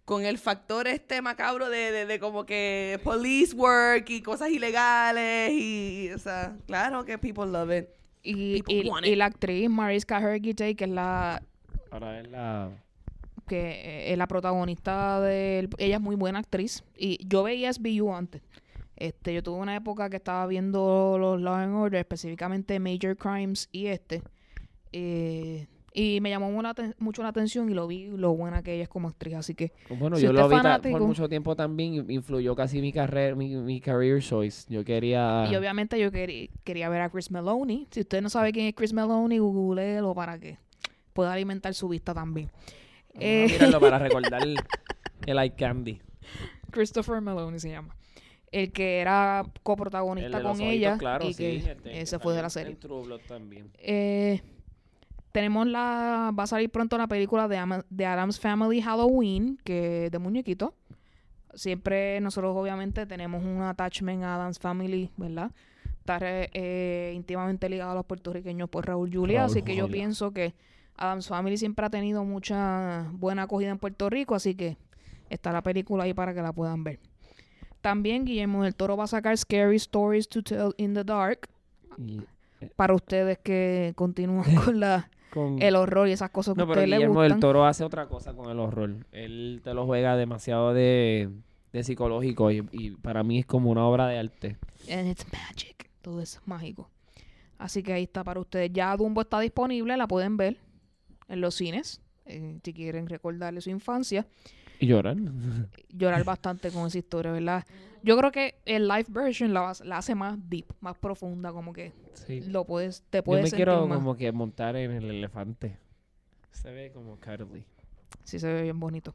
con el factor este macabro de, de, de como que police work y cosas ilegales y, o sea, claro que people love it. Y, People y- want y it. la actriz Mariska Hargitay, que es la Ahora es la... que es la protagonista del ella es muy buena actriz y yo veía SBU antes. Este, yo tuve una época que estaba viendo los Law and Order, específicamente Major Crimes y este. eh, y me llamó mucho la atención y lo vi lo buena que ella es como actriz, así que Bueno, Si yo lo vi fanático- por mucho tiempo también, influyó casi mi carrera, mi, mi career choice. Yo quería... y obviamente yo querí- quería ver a Chris Meloni. Si usted no sabe quién es Chris Meloni, googleelo para que pueda alimentar su vista también. Eh, mirarlo para (laughs) recordar el, el eye candy. Christopher Meloni se llama. El que era El coprotagonista los con ojitos ella y que este, que fue de la serie. También. Eh, tenemos la va a salir pronto la película de, Ama- de Adam's Family Halloween que de muñequito. Siempre nosotros obviamente tenemos un attachment a Adam's Family, ¿verdad? Está eh, íntimamente ligado a los puertorriqueños por Raúl Julia, Raúl así que yo pienso que Adam's Family siempre ha tenido mucha buena acogida en Puerto Rico, así que está la película ahí para que la puedan ver. También Guillermo del Toro va a sacar Scary Stories to Tell in the Dark Y para ustedes que continúan (laughs) con la con... el horror y esas cosas que No, pero ustedes Guillermo del Toro hace otra cosa con el horror. Él te lo juega demasiado de, de psicológico y, y para mí es como una obra de arte. And it's magic. Todo es mágico. Así que ahí está para ustedes. Ya Dumbo está disponible, la pueden ver en los cines. eh, si quieren recordarle su infancia. Y lloran. Llorar bastante con esa historia, ¿verdad? Yo creo que el live version la, la hace más deep, más profunda, como que Sí. lo puedes, te Yo puedes me sentir quiero más. como que montar en el elefante. Se ve como cuddly. Sí se ve bien bonito.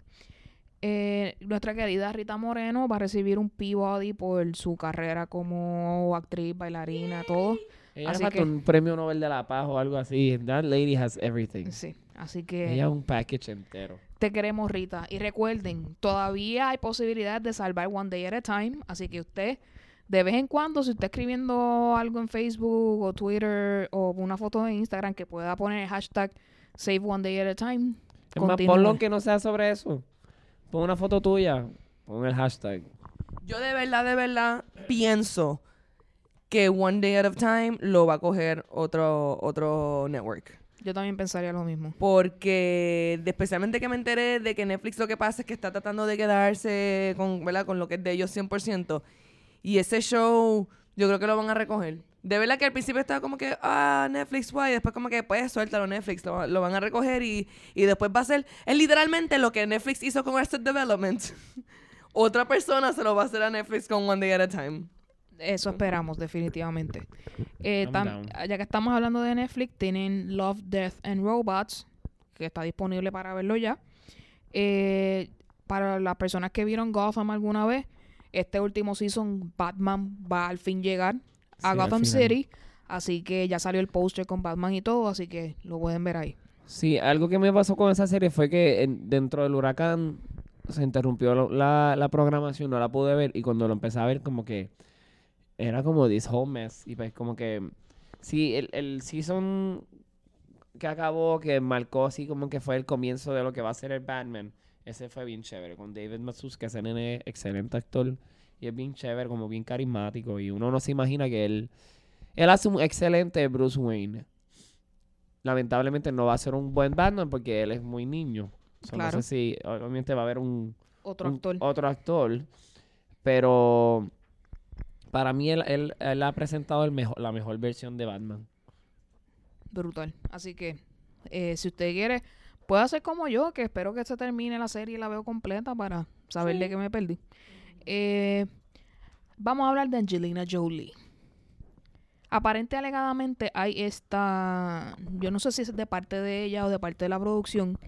Eh, nuestra querida Rita Moreno va a recibir un Peabody por su carrera como actriz, bailarina, todo. Ella Así que- un premio Nobel de la Paz o algo así. That lady has everything. Sí, así que Ella es un package entero. Te queremos, Rita. Y recuerden, todavía hay posibilidad de salvar One Day at a Time. Así que usted, de vez en cuando, si está escribiendo algo en Facebook o Twitter o una foto en Instagram que pueda poner el hashtag Save One Day at a Time. Es más, ponlo que no sea sobre eso. Pon una foto tuya. Pon el hashtag. Yo de verdad, de verdad pienso que One Day at a Time lo va a coger otro, otro network. Yo también pensaría lo mismo. Porque especialmente que me enteré de que Netflix lo que pasa es que está tratando de quedarse con, ¿verdad? con lo que es de ellos 100%. Y ese show yo creo que lo van a recoger. De verdad que al principio estaba como que, ah, Netflix, guay. Después como que, pues, suéltalo Netflix. Lo, lo van a recoger y, y después va a ser... Es literalmente lo que Netflix hizo con Arrested Development. (laughs) Otra persona se lo va a hacer a Netflix con One Day at a Time. Eso esperamos, definitivamente. Eh, tam- ya que estamos hablando de Netflix, tienen Love, Death and Robots, que está disponible para verlo ya. Eh, para las personas que vieron Gotham alguna vez, este último season, Batman va al fin llegar a Sí, Gotham. City. Así que ya salió el póster con Batman y todo, así que lo pueden ver ahí. Sí, algo que me pasó con esa serie fue que en- dentro del huracán se interrumpió la programación, no la pude ver y cuando lo empecé a ver como que era como this whole mess y pues como que sí, el, el season que acabó, que marcó así como que fue el comienzo de lo que va a ser el Batman, ese fue bien chévere, con David Matsus, que es excelente actor y es bien chévere, como bien carismático y uno no se imagina que él, él hace un excelente Bruce Wayne lamentablemente no va a ser un buen Batman porque él es muy niño. So, Claro. No sé si obviamente va a haber un, Otro un- actor. otro actor, pero para mí él, él- él ha presentado el mejor, la mejor versión de Batman. Brutal. Así que, eh, si usted quiere, puede hacer como yo, que espero que se termine la serie y la veo completa para saber de qué me perdí. Eh, vamos a hablar de Angelina Jolie. Aparente alegadamente hay esta, yo no sé si es de parte de ella o de parte de la producción.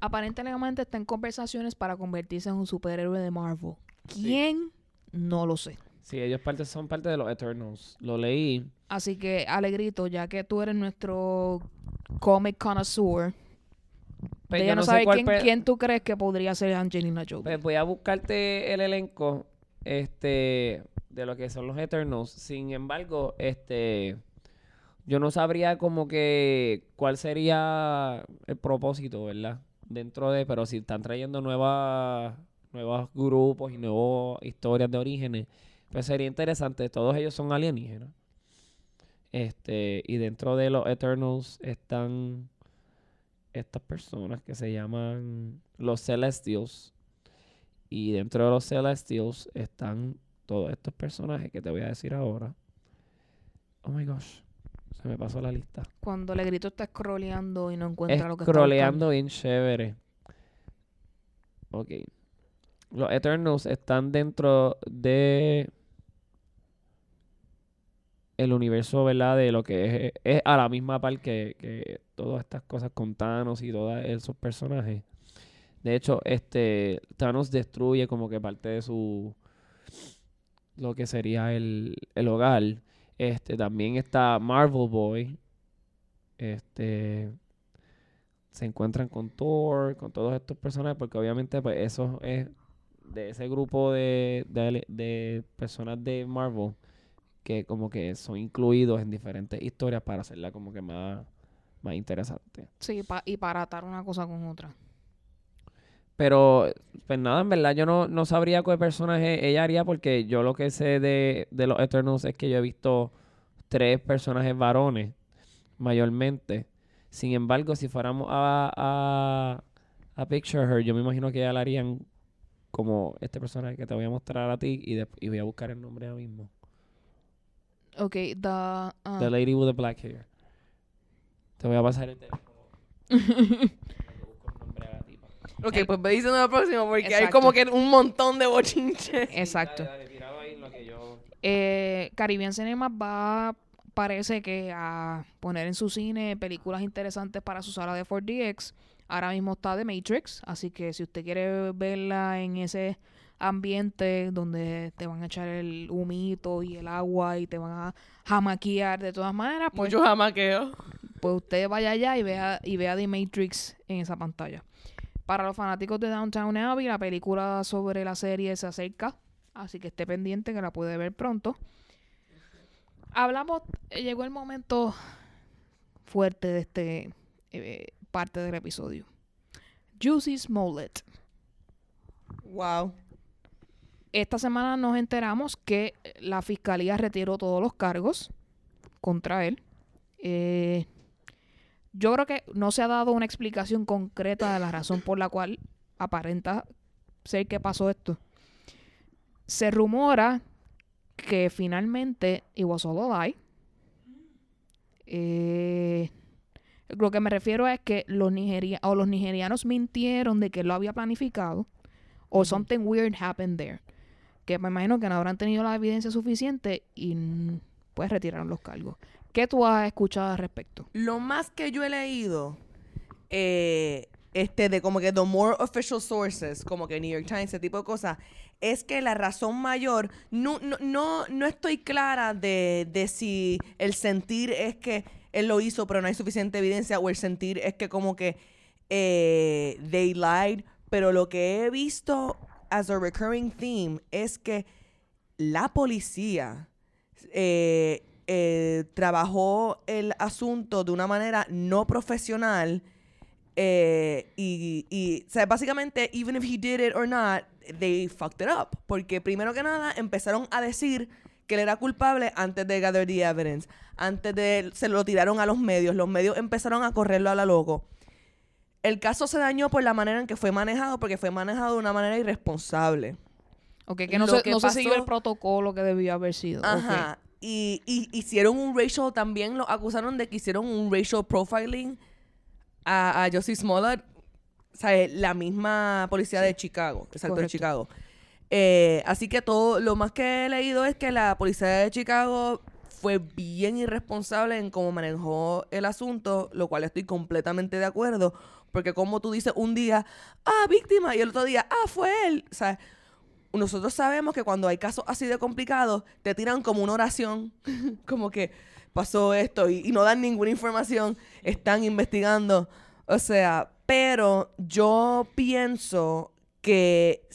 Aparente alegadamente está en conversaciones para convertirse en un superhéroe de Marvel. ¿Quién? No lo sé. Sí, ellos parte, son parte de los Eternals. Lo leí. Así que, Alegrito, ya que tú eres nuestro comic connoisseur, Pues ya no no cuál quién, pe- quién tú crees que podría ser Angelina Jolie. Pues voy a buscarte el elenco este de lo que son los Eternals. Sin embargo, este yo no sabría como que cuál sería el propósito, ¿verdad? Dentro de, pero si están trayendo nuevas nuevos grupos y nuevas historias de orígenes, pues sería interesante. Todos ellos son alienígenas. Este, y dentro de los Eternals están estas personas que se llaman los Celestials. Y dentro de los Celestials están todos estos personajes que te voy a decir ahora. Oh my gosh. Se me pasó la lista. Cuando Alegrito está scrolleando y no encuentra lo que Scrolleando bien chévere. Ok. Los Eternals están dentro de el universo, ¿verdad? De lo que es, es a la misma par que, que todas estas cosas con Thanos y todos esos personajes. De hecho, este Thanos destruye como que parte de su lo que sería el, el hogar. Este también está Marvel Boy. Este se encuentran con Thor, con todos estos personajes, porque obviamente pues eso es de ese grupo de, de, de personas de Marvel que como que son incluidos en diferentes historias para hacerla como que más, más interesante. Sí, pa- y para atar una cosa con otra. Pero, pues nada, en verdad yo no, no sabría qué personaje ella haría porque yo lo que sé de, de los Eternals es que yo he visto tres personajes varones, mayormente. Sin embargo, si fuéramos a, a, a Picture Her, yo me imagino que ella la harían como este personaje que te voy a mostrar a ti y, de- y voy a buscar el nombre ahora mismo. Ok, the... ah, The Lady with the Black Hair. Te voy a pasar el teléfono. Busco el nombre a la tipa. Ok, El- pues ve diciendo la próxima porque hay como que un montón de bochinches. (laughs) Exacto. Dale, dale, ahí lo que yo... Eh, Caribbean Cinema va, parece que a poner en su cine películas interesantes para su sala de 4DX. Ahora mismo está The Matrix, así que si usted quiere verla en ese ambiente donde te van a echar el humito y el agua y te van a jamaquear de todas maneras, pues, Mucho jamaqueo. pues usted vaya allá y vea, y vea The Matrix en esa pantalla. Para los fanáticos de Downtown Abbey, la película sobre la serie se acerca, así que esté pendiente que la puede ver pronto. Hablamos, eh, llegó el momento fuerte de este eh, parte del episodio. Juicy Smollett. Wow. Esta semana nos enteramos que la fiscalía retiró todos los cargos contra él. Eh, yo creo que no se ha dado una explicación concreta de la razón por la cual aparenta ser que pasó esto. Se rumora que finalmente it was all a lie. Eh, lo que me refiero es que los, nigeria o los nigerianos mintieron de que lo había planificado o something weird happened there. Que me imagino que no habrán tenido la evidencia suficiente y mm, pues retiraron los cargos. ¿Qué tú has escuchado al respecto? Lo más que yo he leído, eh, este, de como que the more official sources, como que New York Times, ese tipo de cosas, es que la razón mayor, no, no, no, no estoy clara de, de si el sentir es que él lo hizo, pero no hay suficiente evidencia, o el sentir es que como que eh, they lied, pero lo que he visto as a recurring theme es que la policía eh, eh, trabajó el asunto de una manera no profesional eh, y, y o sea, básicamente, even if he did it or not, they fucked it up. Porque primero que nada empezaron a decir que él era culpable antes de gather the evidence. Antes de... Se lo tiraron a los medios. Los medios empezaron a correrlo a la loco. El caso se dañó por la manera en que fue manejado, porque fue manejado de una manera irresponsable. Ok, que no, se, que no se siguió el protocolo que debió haber sido. Ajá. Y, y hicieron un racial, también lo acusaron de que hicieron un racial profiling a, a Josie Smollett, o sea, la misma policía de Chicago, exacto, de. Chicago. Eh, así que todo, lo más que he leído es que la policía de Chicago fue bien irresponsable en cómo manejó el asunto, lo cual estoy completamente de acuerdo, porque como tú dices un día, ah, víctima, y el otro día, ah, fue él, o sea, nosotros sabemos que cuando hay casos así de complicados, te tiran como una oración, (laughs) como que pasó esto y, y no dan ninguna información, están investigando. O sea, pero yo pienso que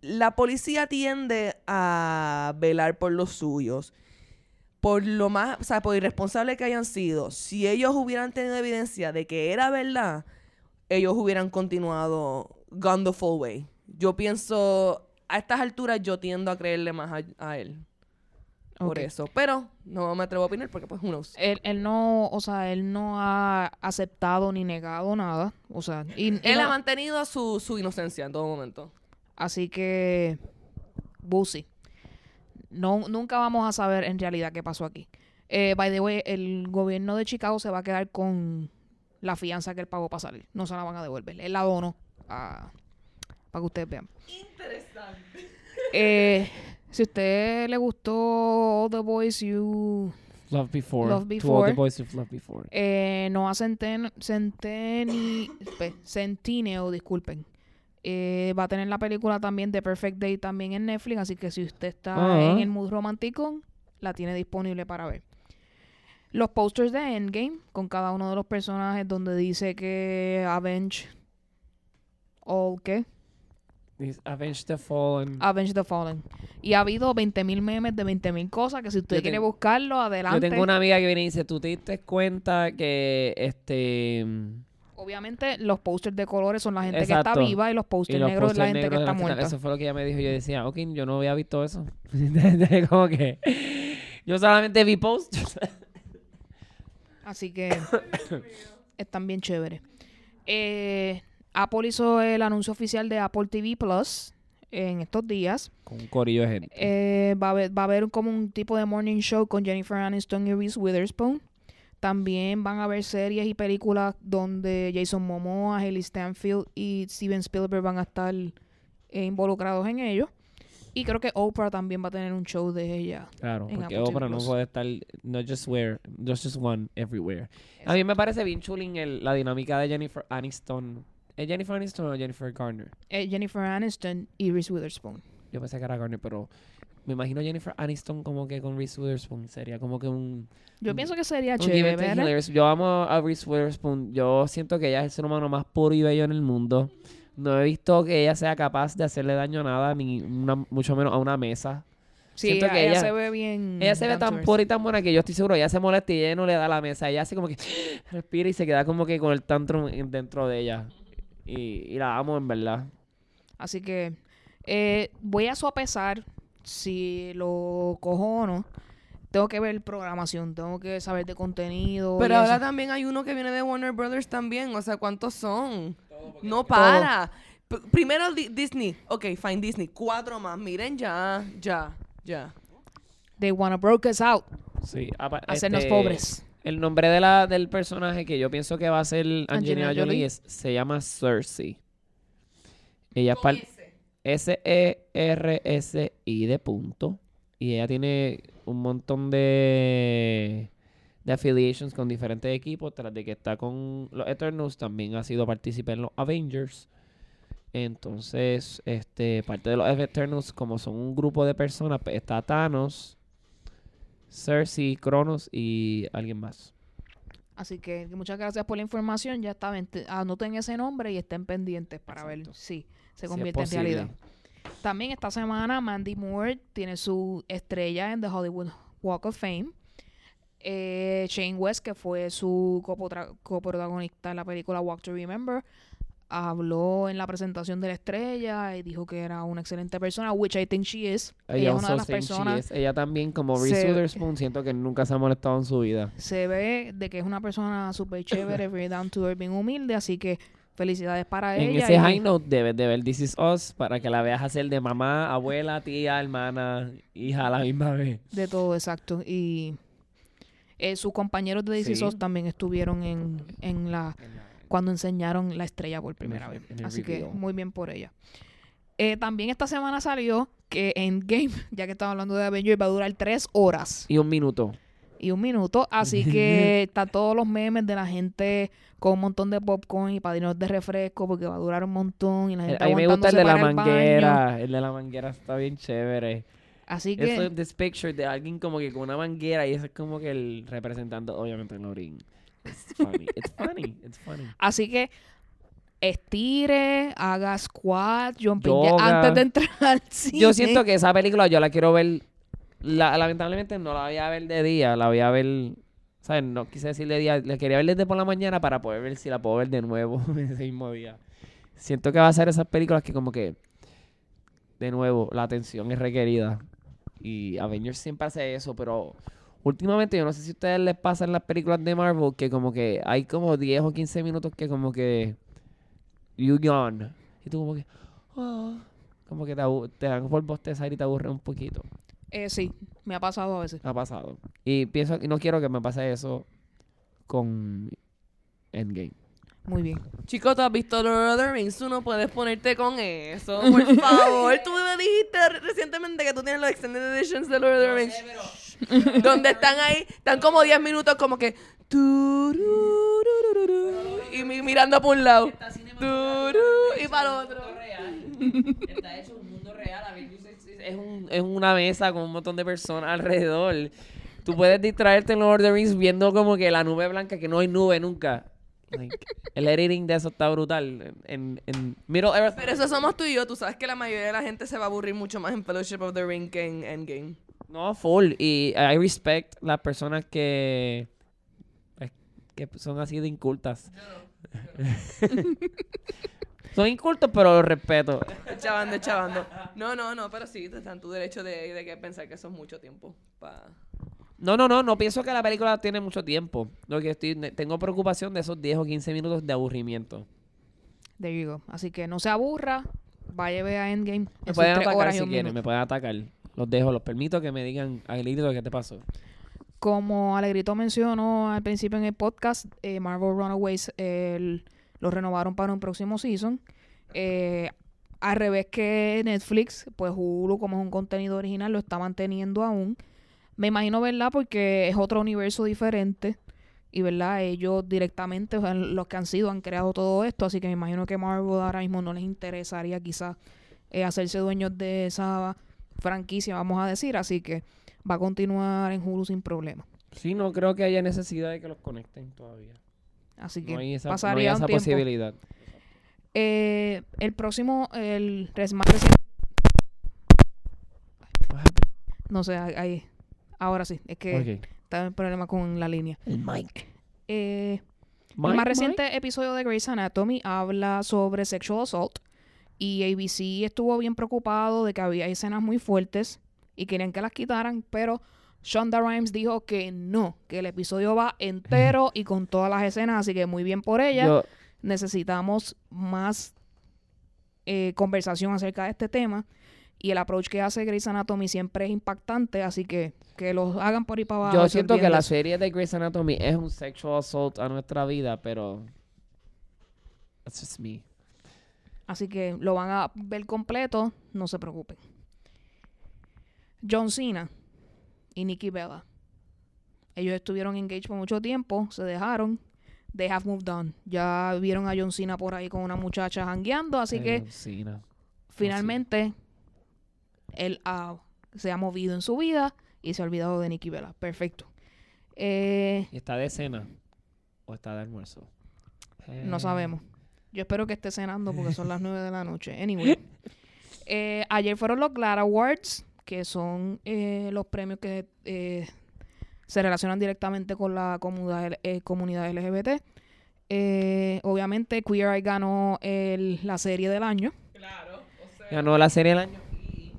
la policía tiende a velar por los suyos. Por lo más, o sea, por irresponsable que hayan sido, si ellos hubieran tenido evidencia de que era verdad, ellos hubieran continuado gone the full way. Yo pienso, a estas alturas yo tiendo a creerle más a, a él. Por eso. Pero no me atrevo a opinar porque pues knows. Él, él no, o sea, él no ha aceptado ni negado nada. O sea, y, y Él no- ha mantenido su, su inocencia en todo momento. así que, Busi. No, nunca vamos a saber en realidad qué pasó aquí. Eh, by the way, el gobierno de Chicago se va a quedar con la fianza que él pagó para salir. No se la van a devolver. Él la donó a- para que ustedes vean. Interesante. Eh, si a usted le gustó All the Boys You Love Before. Love To all Before. the boys you've loved before. Eh, Noah Centen, Centeni, pe- Centineo, disculpen. Eh, va a tener la película también de Perfect Day también en Netflix, así que si usted está Ah. en el mood romántico, la tiene disponible para ver. Los posters de Endgame, con cada uno de los personajes donde dice que Avenge all ¿qué? Avenge the Fallen. Avenge the Fallen. Y ha habido 20.000 memes de 20.000 cosas que si usted Yo quiere tengo- buscarlo, adelante. Yo tengo una amiga que viene y dice, ¿tú te diste cuenta que este... Obviamente los posters de colores son la gente que está Exacto. viva y los posters negros es la gente que está muerta. Eso fue lo que ella me dijo. Yo decía, ok, yo no había visto eso. (laughs) Como que... Yo solamente vi posters. Así que están bien chéveres. Eh, Apple hizo el anuncio oficial de Apple TV Plus en estos días. Con un corillo de gente. Eh, va, a haber, va a haber como un tipo de morning show con Jennifer Aniston y Reese Witherspoon. También van a haber series y películas donde Jason Momoa, Haley Stanfield y Steven Spielberg van a estar eh, involucrados en ello. Y creo que Oprah también va a tener un show de ella. Claro, porque Apple TV Oprah no puede estar, no just where, no just one, everywhere. A mí me parece bien chulín el, la dinámica de Jennifer Aniston. ¿Es Jennifer Aniston o Jennifer Garner? Eh, Jennifer Aniston y Reese Witherspoon. Yo pensé que era Garner, pero me imagino Jennifer Aniston como que con Reese Witherspoon. Sería como que un... Yo pienso que sería chévere. Yo amo a Reese Witherspoon. Yo siento que ella es el ser humano más puro y bello en el mundo. No he visto que ella sea capaz de hacerle daño a nada, ni una- mucho menos a una mesa. Sí, siento ella, que ella ella- se ve bien. Ella se ve tan pura y tan buena que yo estoy seguro, ella se molesta y ella no le da la mesa. Ella hace como que (gasps) respira y se queda como que con el tantrum en- dentro de ella. Y, y la amo en verdad. Así que eh, voy a sopesar si lo cojo o no. Tengo que ver programación, tengo que saber de contenido. Pero ahora eso. también hay uno que viene de Warner Brothers también. O sea, ¿cuántos son? No para. Primero Di- Disney. Ok, fine, Disney. Cuatro más. Miren ya, ya, ya. They wanna broke us out. Sí, Hacernos este, pobres. El nombre de la, del personaje que yo pienso que va a ser Angelina, Angelina Jolie, Jolie. es- se llama Cersei. Ella es par- E S-E-R-S-I de punto. Y ella tiene un montón de, de affiliations con diferentes equipos. Tras de que está con los Eternals, también ha sido partícipe en los Avengers. Entonces, este, parte de los Eternals, como son un grupo de personas, pues, está Thanos, Cersei, Cronos y alguien más. Así que muchas gracias por la información. Ya está, anoten ese nombre y estén pendientes para Exacto. ver si se Si convierte en realidad. También esta semana Mandy Moore tiene su estrella en The Hollywood Walk of Fame. Eh, Shane West, que fue su coprotagonista en la película Walk to Remember, habló en la presentación de la estrella y dijo que era una excelente persona, which I think she is. I Ella es una de las personas. Ella también, como Reese se- Witherspoon, siento que nunca se ha molestado en su vida. se ve de que es una persona súper chévere, (coughs) very down to earth, bien humilde, así que felicidades para En ella. ese y high note debes de ver This Is Us para que la veas hacer de mamá, abuela, tía, hermana, hija a la misma vez. De todo, exacto. Y eh, sus compañeros de DC Sí. SOS también estuvieron en, en la cuando enseñaron la estrella por primera En vez. en Así que muy bien por ella. Eh, también esta semana salió que Endgame, (laughs) ya que estamos hablando de Avengers, va a durar tres horas Y un minuto. Y un minuto. Así (laughs) que están todos los memes de la gente con un montón de popcorn y padrinos de refresco porque va a durar un montón y la gente A mí me gusta el de la el manguera. El de la manguera está bien chévere. Así que Eso es this picture de alguien como que con una manguera y eso es como que el representando, obviamente, en Lorin. It's (laughs) funny. It's funny. It's funny. Así que estire, haga squat, jumping antes de entrar al cine. Yo siento que esa película yo la quiero ver. La- lamentablemente no la voy a ver de día, la voy a ver. ¿Sabes? No quise decir de día, la quería ver desde por la mañana para poder ver si la puedo ver de nuevo (laughs) ese mismo día. Siento que va a ser esas películas que, como que, de nuevo, la atención es requerida. Y Avengers siempre hace eso, pero últimamente yo no sé si a ustedes les pasa en las películas de Marvel que, como que hay como 10 o 15 minutos que, como que, you yawn. Y tú, como que, ah, como que te, te dan por bostezar y te aburre un poquito. Eh, sí, me ha pasado a veces. Ha pasado. Y pienso y no quiero que me pase eso con Endgame. Muy bien. Chico, ¿tú has visto Lord of the Rings? Tú no puedes ponerte con eso, por (laughs) favor. tú me dijiste re- recientemente que tú tienes los Extended Editions de Lord of the Rings. (laughs) donde están ahí, están como 10 minutos como que... Y mi- mirando por un lado. Y para el otro. Está hecho. Es, un- es una mesa con un montón de personas alrededor. Tú puedes distraerte en Lord of the Rings viendo como que la nube blanca, que no hay nube nunca. Like, el editing de eso está brutal. En, en Middle Earth. Pero eso somos tú y yo. Tú sabes que la mayoría de la gente se va a aburrir mucho más en Fellowship of the Ring que en Endgame. No, full. Y I respect las personas que, pues, que son así de incultas. (laughs) (laughs) son incultos, pero los respeto. Chavando, chavando. No, no, no, pero sí, está en tu derecho de, de que pensar que eso es mucho tiempo. pa- No, no, no, no pienso que la película tiene mucho tiempo. Lo que estoy, tengo preocupación de esos 10 o 15 minutos de aburrimiento. There you go. Así que no se aburra. Vaya a ver a Endgame. Me pueden atacar si quieren, minuto. me pueden atacar. Los dejo, los permito que me digan, Aguilito, ¿qué te pasó? Como Alegrito mencionó al principio en el podcast, eh, Marvel Runaways el- lo renovaron para un próximo season. Eh, al revés que Netflix, pues Hulu, como es un contenido original, lo está manteniendo aún. Me imagino, ¿verdad? Porque es otro universo diferente. Y, ¿verdad? Ellos directamente, los que han sido, han creado todo esto. Así que me imagino que Marvel ahora mismo no les interesaría quizás eh, hacerse dueños de esa franquicia, vamos a decir. Así que va a continuar en Hulu sin problema. Sí, no creo que haya necesidad de que los conecten todavía. Así que No hay esa, no hay pasaría esa un tiempo. posibilidad. Eh, el próximo, el más reciente, no sé, ahí- ahora sí, es que está el problema con la línea. El mic. Eh, Mike, el más Mike. reciente episodio de Grey's Anatomy habla sobre sexual assault y ABC estuvo bien preocupado de que había escenas muy fuertes y querían que las quitaran, pero Shonda Rhimes dijo que no, que el episodio va entero y con todas las escenas, así que muy bien por ella. Yo- necesitamos más eh, conversación acerca de este tema. Y el approach que hace Grey's Anatomy siempre es impactante, así que que los hagan por ahí para abajo. Yo siento que la serie de Grey's Anatomy es un sexual assault a nuestra vida, pero... That's just me. Así que lo van a ver completo, no se preocupen. John Cena y Nikki Bella. Ellos estuvieron engaged por mucho tiempo, se dejaron. They have moved on. Ya vieron a John Cena por ahí con una muchacha jangueando, así Ay, que Cena. finalmente él ha- se ha movido en su vida y se ha olvidado de Nikki Bella. Perfecto. Eh, ¿Y está de cena? ¿O está de almuerzo? no Eh, sabemos. Yo espero que esté cenando porque son las 9 de la noche. Anyway. (laughs) Eh, ayer fueron los GLAAD Awards, que son eh, los premios que eh, se relacionan directamente con la comunidad, eh, comunidad LGBT. Eh, obviamente, Queer Eye ganó el- la serie del año Claro. O sea, Ganó la serie del año. y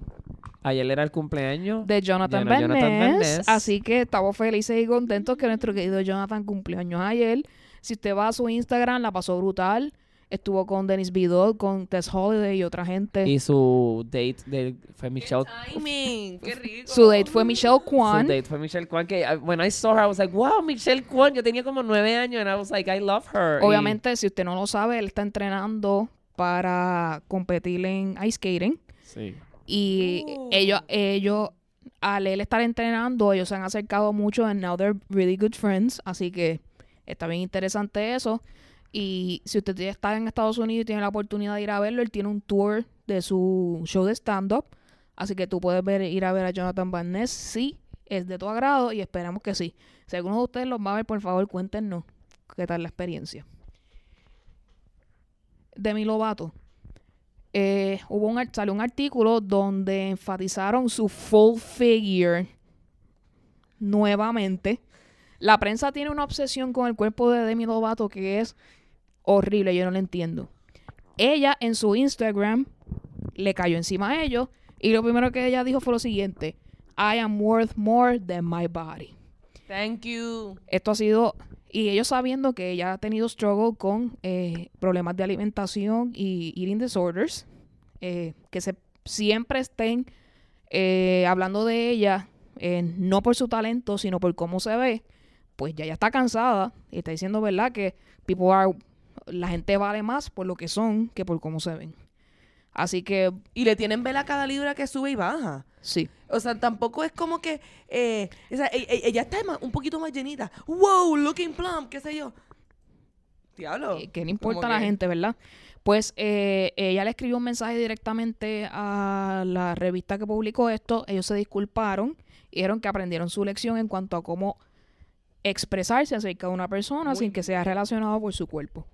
Ayer era el cumpleaños. de Jonathan. Ness. Así que estamos felices y contentos que nuestro querido Jonathan cumplió años ayer. Si usted va a su Instagram, la pasó brutal. Estuvo con Dennis Bidot, con Tess Holiday y otra gente. Y su date de, fue Michelle. timing. Qué (laughs) rico. Su date fue Michelle Su Kwan. date fue Michelle Kwan. Que uh, when I saw her, I was like, wow, Michelle Kwan. Yo tenía como nueve años and I was like, I love her. Y- Obviamente, si usted no lo sabe, él está entrenando para competir en ice skating. sí. Y Oh. ellos, ellos, al él estar entrenando, ellos se han acercado mucho and now they're really good friends. Así que está bien interesante eso. Y si usted está en Estados Unidos y tiene la oportunidad de ir a verlo, él tiene un tour de su show de stand-up. Así que tú puedes ver, ir a ver a Jonathan Van Ness si es de tu agrado y esperamos que sí. Si alguno de ustedes los va a ver, por favor, cuéntenos qué tal la experiencia. Demi Lovato. Eh, hubo un, salió un artículo donde enfatizaron su full figure nuevamente. La prensa tiene una obsesión con el cuerpo de Demi Lovato que es horrible, yo no lo entiendo. Ella en su Instagram le cayó encima a ellos y lo primero que ella dijo fue lo siguiente: I am worth more than my body. Thank you. Esto ha sido, y ellos sabiendo que ella ha tenido struggle con eh, problemas de alimentación y eating disorders, eh, que se siempre estén eh, hablando de ella, no por su talento, sino por cómo se ve, pues ya ya está cansada y está diciendo, ¿verdad? Que people are- la gente vale más por lo que son que por cómo se ven. Así que Y le tienen vela a cada libra que sube y baja. sí, O sea, tampoco es como que eh, o sea, e- e- ella está más- un poquito más llenita. Wow, looking plump, qué sé yo. Diablo. Eh, que no importa a la que- gente, ¿verdad? Pues eh, ella le escribió un mensaje directamente a la revista que publicó esto. Ellos se disculparon y dijeron que aprendieron su lección en cuanto a cómo expresarse acerca de una persona Muy sin que sea relacionado por su cuerpo.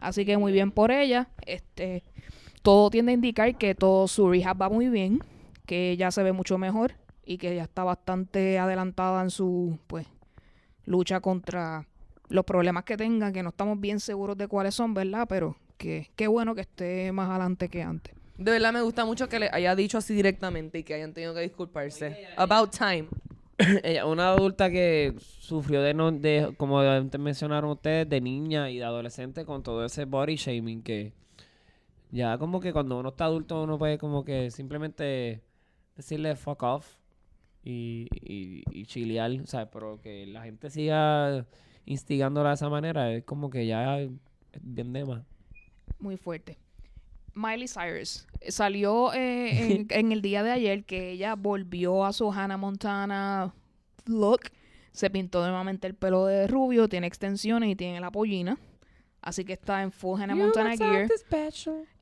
Así que muy bien por ella. Este, todo tiende a indicar que todo su rehab va muy bien, que ella se ve mucho mejor y que ya está bastante adelantada en su pues lucha contra los problemas que tenga, que no estamos bien seguros de cuáles son, ¿verdad? Pero que qué bueno que esté más adelante que antes. De verdad me gusta mucho que le haya dicho así directamente y que hayan tenido que disculparse. About time. (coughs) Ella, una adulta que sufrió de, no, de, como antes mencionaron ustedes, de niña y de adolescente con todo ese body shaming que ya como que cuando uno está adulto uno puede como que simplemente decirle fuck off y, y, y chilear, o sea, pero que la gente siga instigándola de esa manera es como que ya es bien de. Muy fuerte. Miley Cyrus salió eh, en, (laughs) en el día de ayer que ella volvió a su Hannah Montana look. Se pintó nuevamente el pelo de rubio, tiene extensiones y tiene la pollina. Así que está en full Hannah Montana gear.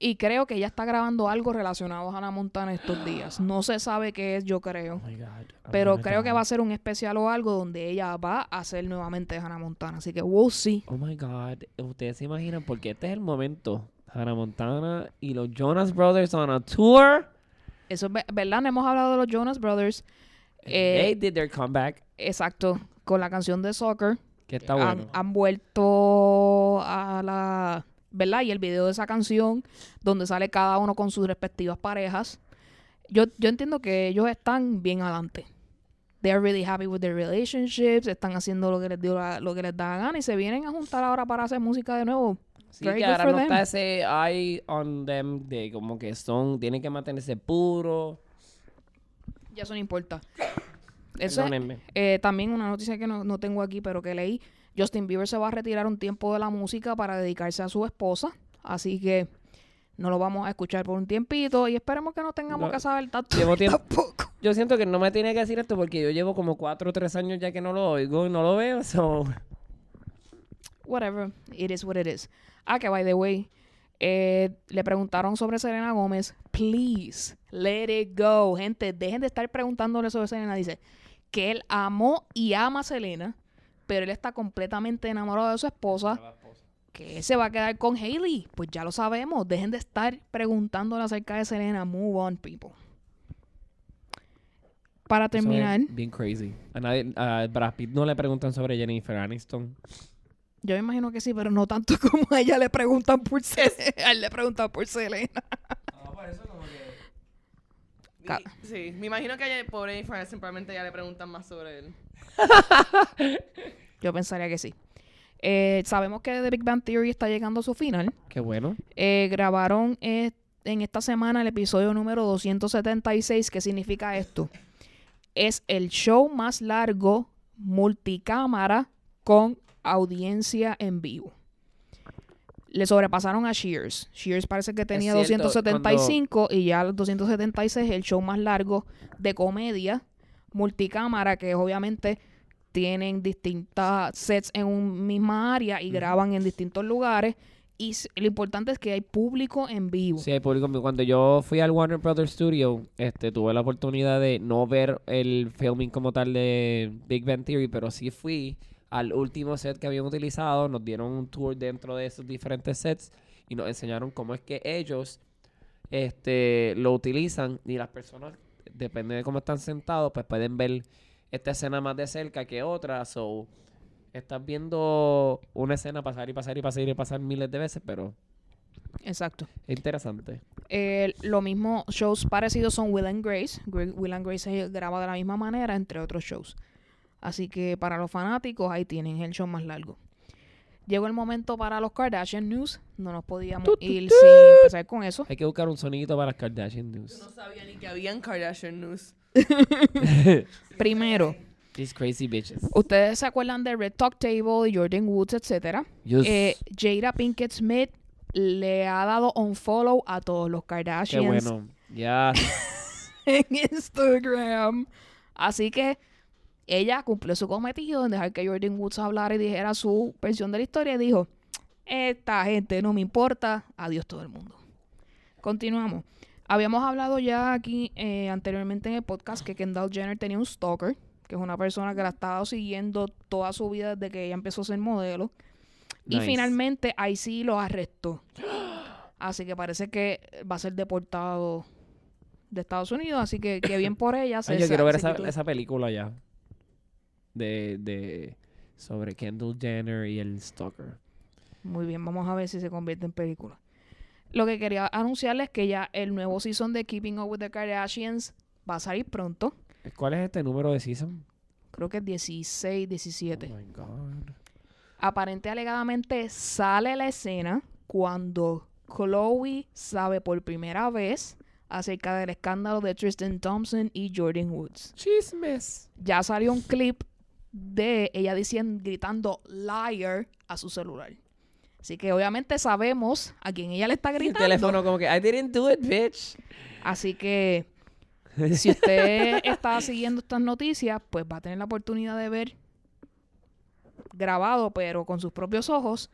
Y creo que ella está grabando algo relacionado a Hannah Montana estos días. No se sabe qué es, yo creo. Oh my God. Oh Pero my creo que va a ser un especial o algo donde ella va a hacer nuevamente Hannah Montana. Así que we'll see. Oh my God. Ustedes se imaginan, porque este es el momento. Hannah Montana y los Jonas Brothers on a tour. Eso es ve- verdad, no hemos hablado de los Jonas Brothers. Eh, They did their comeback. Exacto, con la canción de Soccer. Que está bueno. han vuelto a la... ¿Verdad? Y el video de esa canción, donde sale cada uno con sus respectivas parejas. Yo, yo entiendo que ellos están bien adelante. They are really happy with their relationships. Están haciendo lo que les dio la- lo que les da la gana y se vienen a juntar ahora para hacer música de nuevo. Sí, very que ahora no them. está ese eye on them de como que son, tienen que mantenerse puros. Ya eso no importa. (coughs) Eso es-. Eh, también una noticia que no, no tengo aquí, pero que leí. Justin Bieber se va a retirar un tiempo de la música para dedicarse a su esposa. Así que no lo vamos a escuchar por un tiempito y esperemos que no tengamos No. que saber tanto. Llevo tiempo- Tampoco. Yo siento que no me tiene que decir esto porque yo llevo como cuatro o tres años ya que no lo oigo y no lo veo. (laughs) So. Whatever. It is what it is. Ah, que by the way, eh, le preguntaron sobre Selena Gómez. Please, let it go. Gente, dejen de estar preguntándole sobre Selena. Dice que él amó y ama a Selena, pero él está completamente enamorado de su esposa. que él se va a quedar con Hailey. Pues ya lo sabemos. Dejen de estar preguntándole acerca de Selena. Move on, people. Para Eso es terminar, bien crazy. A, nadie, a Brad Pitt no le preguntan sobre Jennifer Aniston. Yo me imagino que sí, pero no tanto (laughs) como a ella le preguntan por (laughs) Selena. A él le preguntan por Selena. (laughs) Ca- Mi- Sí, me imagino que a ella, pobre probablemente ya le preguntan más sobre él. Yo pensaría que sí. Eh, sabemos que The Big Bang Theory está llegando a su final. Qué bueno. Eh, grabaron eh, en esta semana el episodio número 276. ¿Qué significa esto? Es el show más largo multicámara con audiencia en vivo. Le sobrepasaron a Shears. Shears parece que tenía cierto, 275 y ya los 276 es el show más largo de comedia multicámara que obviamente tienen distintas sets en un misma área y graban en distintos lugares y lo importante es que hay público en vivo. Sí, hay público. Cuando yo fui al Warner Brothers Studio, este, tuve la oportunidad de no ver el filming como tal de Big Bang Theory, pero sí fui al último set que habían utilizado. Nos dieron un tour dentro de esos diferentes sets y nos enseñaron cómo es que ellos este, lo utilizan y las personas, depende de cómo están sentados, pues pueden ver esta escena más de cerca que otra. So, estás viendo una escena pasar y pasar y pasar y pasar miles de veces, pero Exacto. es interesante. Eh, lo mismo, shows parecidos son Will and Grace. Gr- Will and Grace se graba de la misma manera, entre otros shows. Así que para los fanáticos, ahí tienen el show más largo. Llegó el momento para los Kardashian News. No nos podíamos Tu, tu, ir tu. sin empezar con eso. Hay que buscar un sonidito para las Kardashian Yo News. no sabía ni que habían Kardashian News. (laughs) Primero, These crazy bitches. ustedes se acuerdan de Red Talk Table, Jordan Woods, etcétera. Yes. Eh, Jada Pinkett Smith le ha dado un follow a todos los Qué Kardashians bueno. Ya. (laughs) en Instagram. Así que ella cumplió su cometido en dejar que Jordan Woods hablara y dijera su versión de la historia y dijo, esta gente no me importa, adiós todo el mundo. Continuamos. Habíamos hablado ya aquí eh, anteriormente en el podcast que Kendall Jenner tenía un stalker, que es una persona que la ha estado siguiendo toda su vida desde que ella empezó a ser modelo. Y finalmente ahí sí lo arrestó. Así que parece que va a ser deportado de Estados Unidos. Así que, que bien por ella. (laughs) Ay, yo quiero ver esa película ya. De, de. Sobre Kendall Jenner y el Stalker. Muy bien, vamos a ver si se convierte en película. Lo que quería anunciarles es que ya el nuevo season de Keeping Up with the Kardashians va a salir pronto. ¿Cuál es este número de season? Creo que es 16, 17. Oh my God. Aparente alegadamente sale la escena cuando Chloe sabe por primera vez acerca del escándalo de Tristan Thompson y Jordan Woods. Chismes. Ya salió un clip de ella diciendo, gritando liar a su celular. Así que obviamente sabemos a quién ella le está El gritando. teléfono como que, I didn't do it, bitch. Así que (laughs) si usted está siguiendo estas noticias, pues va a tener la oportunidad de ver grabado, pero con sus propios ojos,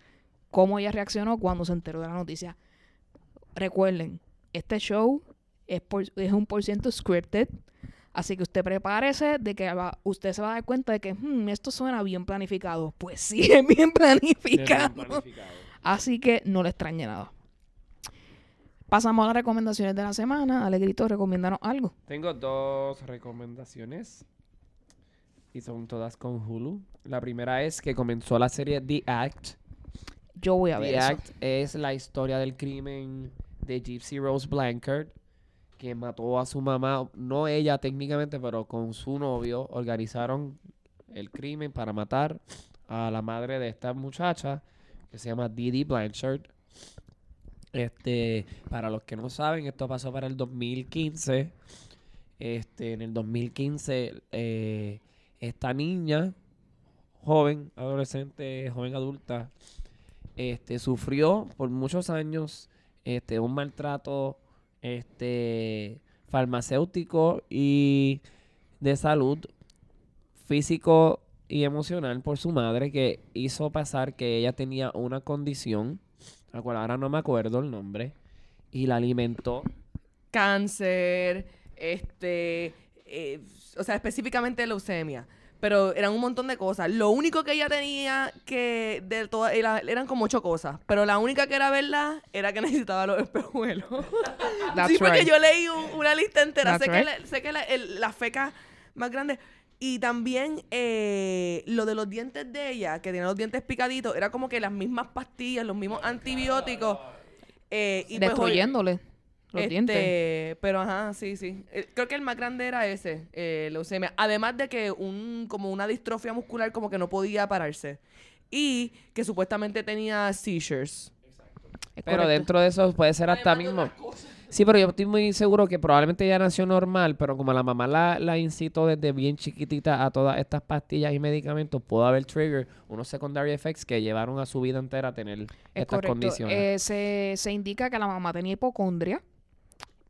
cómo ella reaccionó cuando se enteró de la noticia. Recuerden, este show es, por- es un por ciento scripted, así que usted prepárese de que va- usted se va a dar cuenta de que "Hmm, esto suena bien planificado. Pues sí, (laughs) es bien planificado. Así que no le extrañe nada. Pasamos a las recomendaciones de la semana. Alegrito, recomiéndanos algo. Tengo dos recomendaciones. Y son todas con Hulu. La primera es que comenzó la serie The Act. Yo voy a ver The eso. Act es la historia del crimen de Gypsy Rose Blanchard, que mató a su mamá, no ella técnicamente, pero con su novio, organizaron el crimen para matar a la madre de esta muchacha, que se llama Didi Blanchard. Este, para los que no saben, esto pasó para el 2015. Este, en el 2015, eh, esta niña, joven, adolescente, joven adulta, este, sufrió por muchos años este, un maltrato este, farmacéutico y de salud físico y emocional por su madre que hizo pasar que ella tenía una condición, la cual ahora no me acuerdo el nombre, y la alimentó. Cáncer, este, eh, o sea, específicamente leucemia. Pero eran un montón de cosas. Lo único que ella tenía que de todas era- eran como ocho cosas. Pero la única que era verdad era que (laughs) necesitaba los espejuelos. (laughs) That's sí, porque right. yo leí un- una lista entera. That's sé, que la, sé que la, el- la feca más grande. Y también eh, lo de los dientes de ella, que tenía los dientes picaditos, era como que las mismas pastillas, los mismos antibióticos. eh, y pues, Destruyéndole los este, dientes. Pero ajá, sí, sí. Eh, Creo que el más grande era ese, eh, leucemia. Además de que un, como una distrofia muscular como que no podía pararse. Y que supuestamente tenía seizures. Es Pero correcto. dentro de eso puede ser hasta Además mismo. Sí, pero yo estoy muy seguro que probablemente ella nació normal, pero como la mamá la, la incitó desde bien chiquitita a todas estas pastillas y medicamentos, pudo haber trigger unos secondary effects que llevaron a su vida entera a tener Es estas correcto. condiciones. Eh, se, se indica que la mamá tenía hipocondria.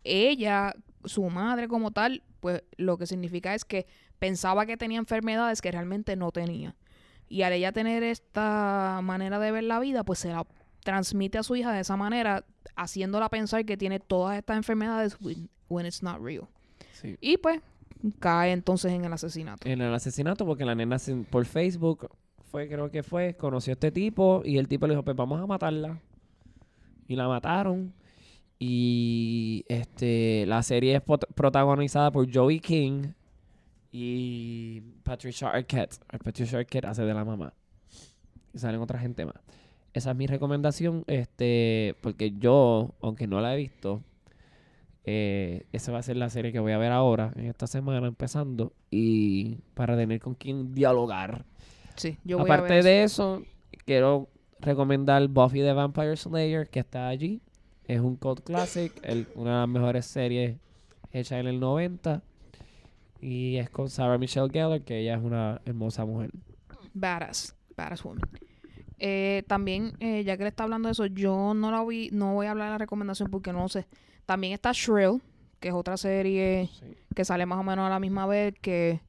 Ella, su madre como tal, pues lo que significa es que pensaba que tenía enfermedades que realmente no tenía. Y al ella tener esta manera de ver la vida, pues se la transmite a su hija de esa manera, haciéndola pensar que tiene todas estas enfermedades when, when it's not real. Sí. Y pues cae entonces en el asesinato. En el asesinato, porque la nena por Facebook fue, creo que fue, conoció a este tipo y el tipo le dijo, pues vamos a matarla. Y la mataron. Y este la serie es protagonizada por Joey King y Patricia Arquette. Patricia Arquette hace de la mamá. Y salen otra gente más. Esa es mi recomendación, este, porque yo, aunque no la he visto, eh, esa va a ser la serie que voy a ver ahora, en esta semana, empezando, y para tener con quien dialogar. Sí, yo voy a Aparte de eso, quiero recomendar Buffy the Vampire Slayer, que está allí. Es un cult classic, el- una de las mejores series hechas en el 90. Y es con Sarah Michelle Gellar, que ella es una hermosa mujer. Badass, badass woman. Eh, también, eh, ya que le está hablando de eso, yo no la vi, no voy a hablar de la recomendación porque no sé. También está Shrill, que es otra serie que sale más o menos a la misma vez, que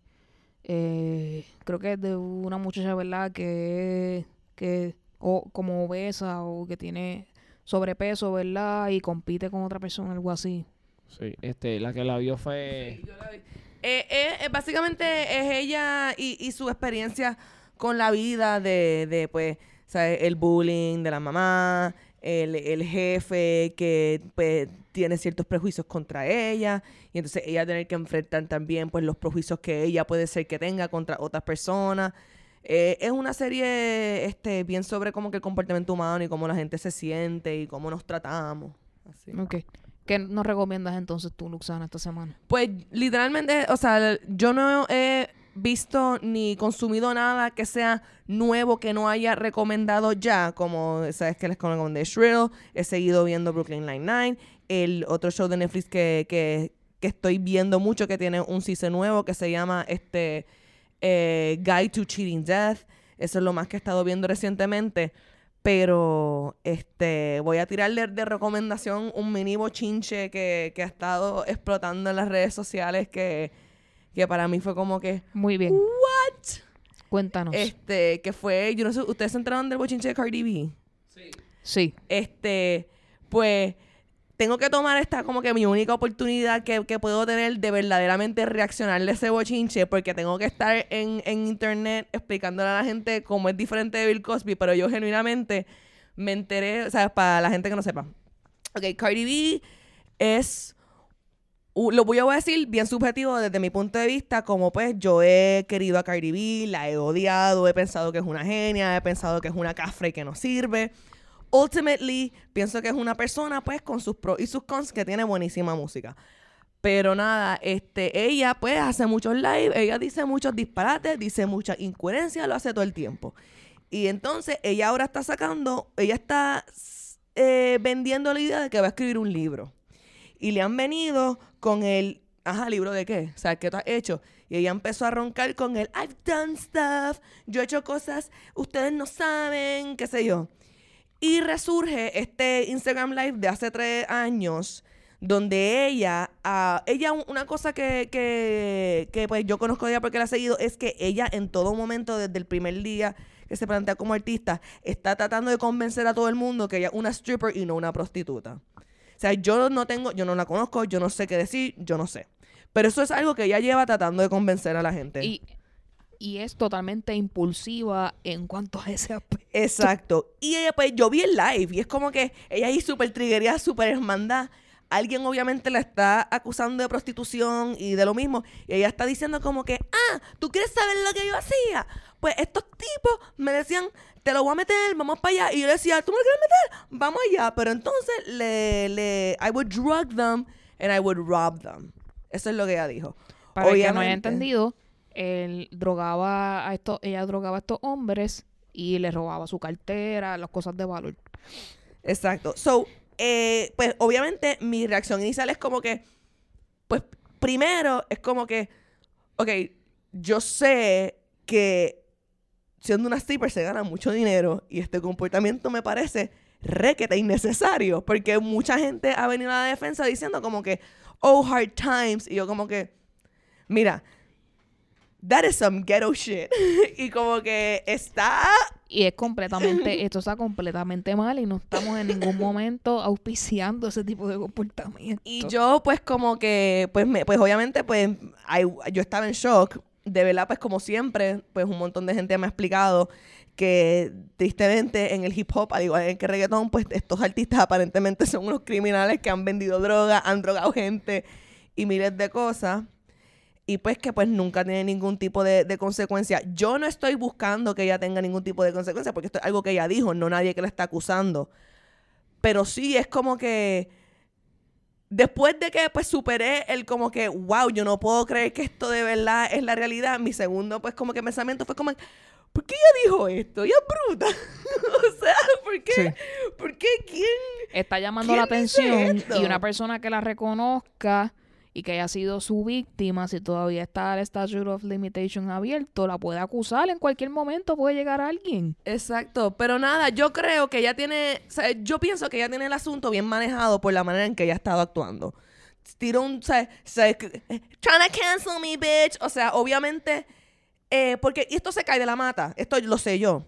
eh, creo que es de una muchacha, ¿verdad? Que, que o como obesa o que tiene sobrepeso, ¿verdad? Y compite con otra persona, algo así. Sí, este, la que la vio fue... Yo la vi. Eh, eh, eh, básicamente es ella y, y su experiencia con la vida de, de pues, ¿sabes? el bullying de la mamá, el, el jefe que pues, tiene ciertos prejuicios contra ella, y entonces ella tener que enfrentar también pues los prejuicios que ella puede ser que tenga contra otras personas. Eh, es una serie este, bien sobre como que el comportamiento humano y cómo la gente se siente y cómo nos tratamos. Así. Ok. ¿Qué nos recomiendas entonces tú, Luxana, esta semana? Pues literalmente, o sea, yo no he visto ni consumido nada que sea nuevo que no haya recomendado ya, como sabes que les recomendé Shrill, he seguido viendo Brooklyn Nine-Nine, el otro show de Netflix que, que, que estoy viendo mucho que tiene un season nuevo que se llama este eh, Guide to Cheating Death, eso es lo más que he estado viendo recientemente, Pero este voy a tirarle de recomendación un mini bochinche que, que ha estado explotando en las redes sociales que, que para mí fue como que Muy bien. ¿What? Cuéntanos. Este, que fue, yo no sé, ¿ustedes se enteraron del bochinche de Cardi B? sí. Este, pues tengo que tomar esta como que mi única oportunidad que, que puedo tener de verdaderamente reaccionarle a ese bochinche, porque tengo que estar en, en internet explicándole a la gente cómo es diferente de Bill Cosby, pero yo genuinamente me enteré, o sea, para la gente que no sepa. Ok, Cardi B es lo voy a decir bien subjetivo desde mi punto de vista, como pues yo he querido a Cardi B, la he odiado, he pensado que es una genia, he pensado que es una cafre y que no sirve. Ultimately, pienso que es una persona pues con sus pros y sus cons que tiene buenísima música. Pero nada, este, ella pues hace muchos live, ella dice muchos disparates, dice mucha incoherencia, lo hace todo el tiempo. Y entonces ella ahora está sacando, ella está eh, vendiendo la idea de que va a escribir un libro. Y le han venido con el, ajá, libro de qué, o sea, ¿qué tú has hecho? Y ella empezó a roncar con el, I've done stuff, yo he hecho cosas, ustedes no saben, qué sé yo. Y resurge este Instagram Live de hace tres años, donde ella, ah, ella un- una cosa que, que, que, pues yo conozco de ella porque la he seguido, es que ella en todo momento, desde el primer día que se plantea como artista, está tratando de convencer a todo el mundo que ella es una stripper y no una prostituta. O sea, yo no tengo, yo no la conozco, yo no sé qué decir, yo no sé. Pero eso es algo que ella lleva tratando de convencer a la gente. Y es totalmente impulsiva en cuanto a ese aspecto. Exacto. Y ella, pues, yo vi el live y es como que ella ahí súper triguería, súper hermandad. Alguien obviamente la está acusando de prostitución y de lo mismo. Y ella está diciendo como que, ah, ¿tú quieres saber lo que yo hacía? Pues estos tipos me decían, te lo voy a meter, vamos para allá. Y yo le decía, ¿tú me lo quieres meter? Vamos allá. Pero entonces le, le, I would drug them and I would rob them. Eso es lo que ella dijo. Para el que no haya Obviamente. entendido, él drogaba a estos, ella drogaba a estos hombres y le robaba su cartera, las cosas de valor. Exacto. So, eh, pues obviamente mi reacción inicial es como que, pues primero es como que, ok, yo sé que siendo una stripper se gana mucho dinero y este comportamiento me parece requete innecesario porque mucha gente ha venido a la defensa diciendo como que, oh, hard times, y yo como que, mira, that is some ghetto shit. (laughs) y como que está Y es completamente, esto está completamente mal y no estamos en ningún momento auspiciando ese tipo de comportamiento. Y yo, pues, como que, pues, me, pues obviamente, pues, I- yo estaba en shock. De verdad, pues, como siempre, pues, un montón de gente me ha explicado que, tristemente, en el hip hop, al igual que el reggaetón, pues, estos artistas aparentemente (laughs) son unos criminales que han vendido droga, han drogado gente y miles de cosas. Y pues que pues nunca tiene ningún tipo de, de consecuencia. Yo no estoy buscando que ella tenga ningún tipo de consecuencia, porque esto es algo que ella dijo, no nadie que la está acusando. Pero sí es como que después de que pues superé el como que, wow, yo no puedo creer que esto de verdad es la realidad, mi segundo pues como que pensamiento fue como, ¿por qué ella dijo esto? Ella es bruta. (laughs) o sea, ¿por qué? Sí. ¿Por qué? ¿Quién? Está llamando la ¿Quién dice atención y una persona que la reconozca y que haya sido su víctima, si todavía está el statute of limitation abierto, la puede acusar en cualquier momento, puede llegar alguien. Exacto, pero nada, yo creo que ella tiene, yo pienso que ella tiene el asunto bien manejado por la manera en que ella ha estado actuando. Tiró un, o sea, eh, trying to cancel me, bitch. O sea, obviamente, eh, porque esto se cae de la mata, esto lo sé yo.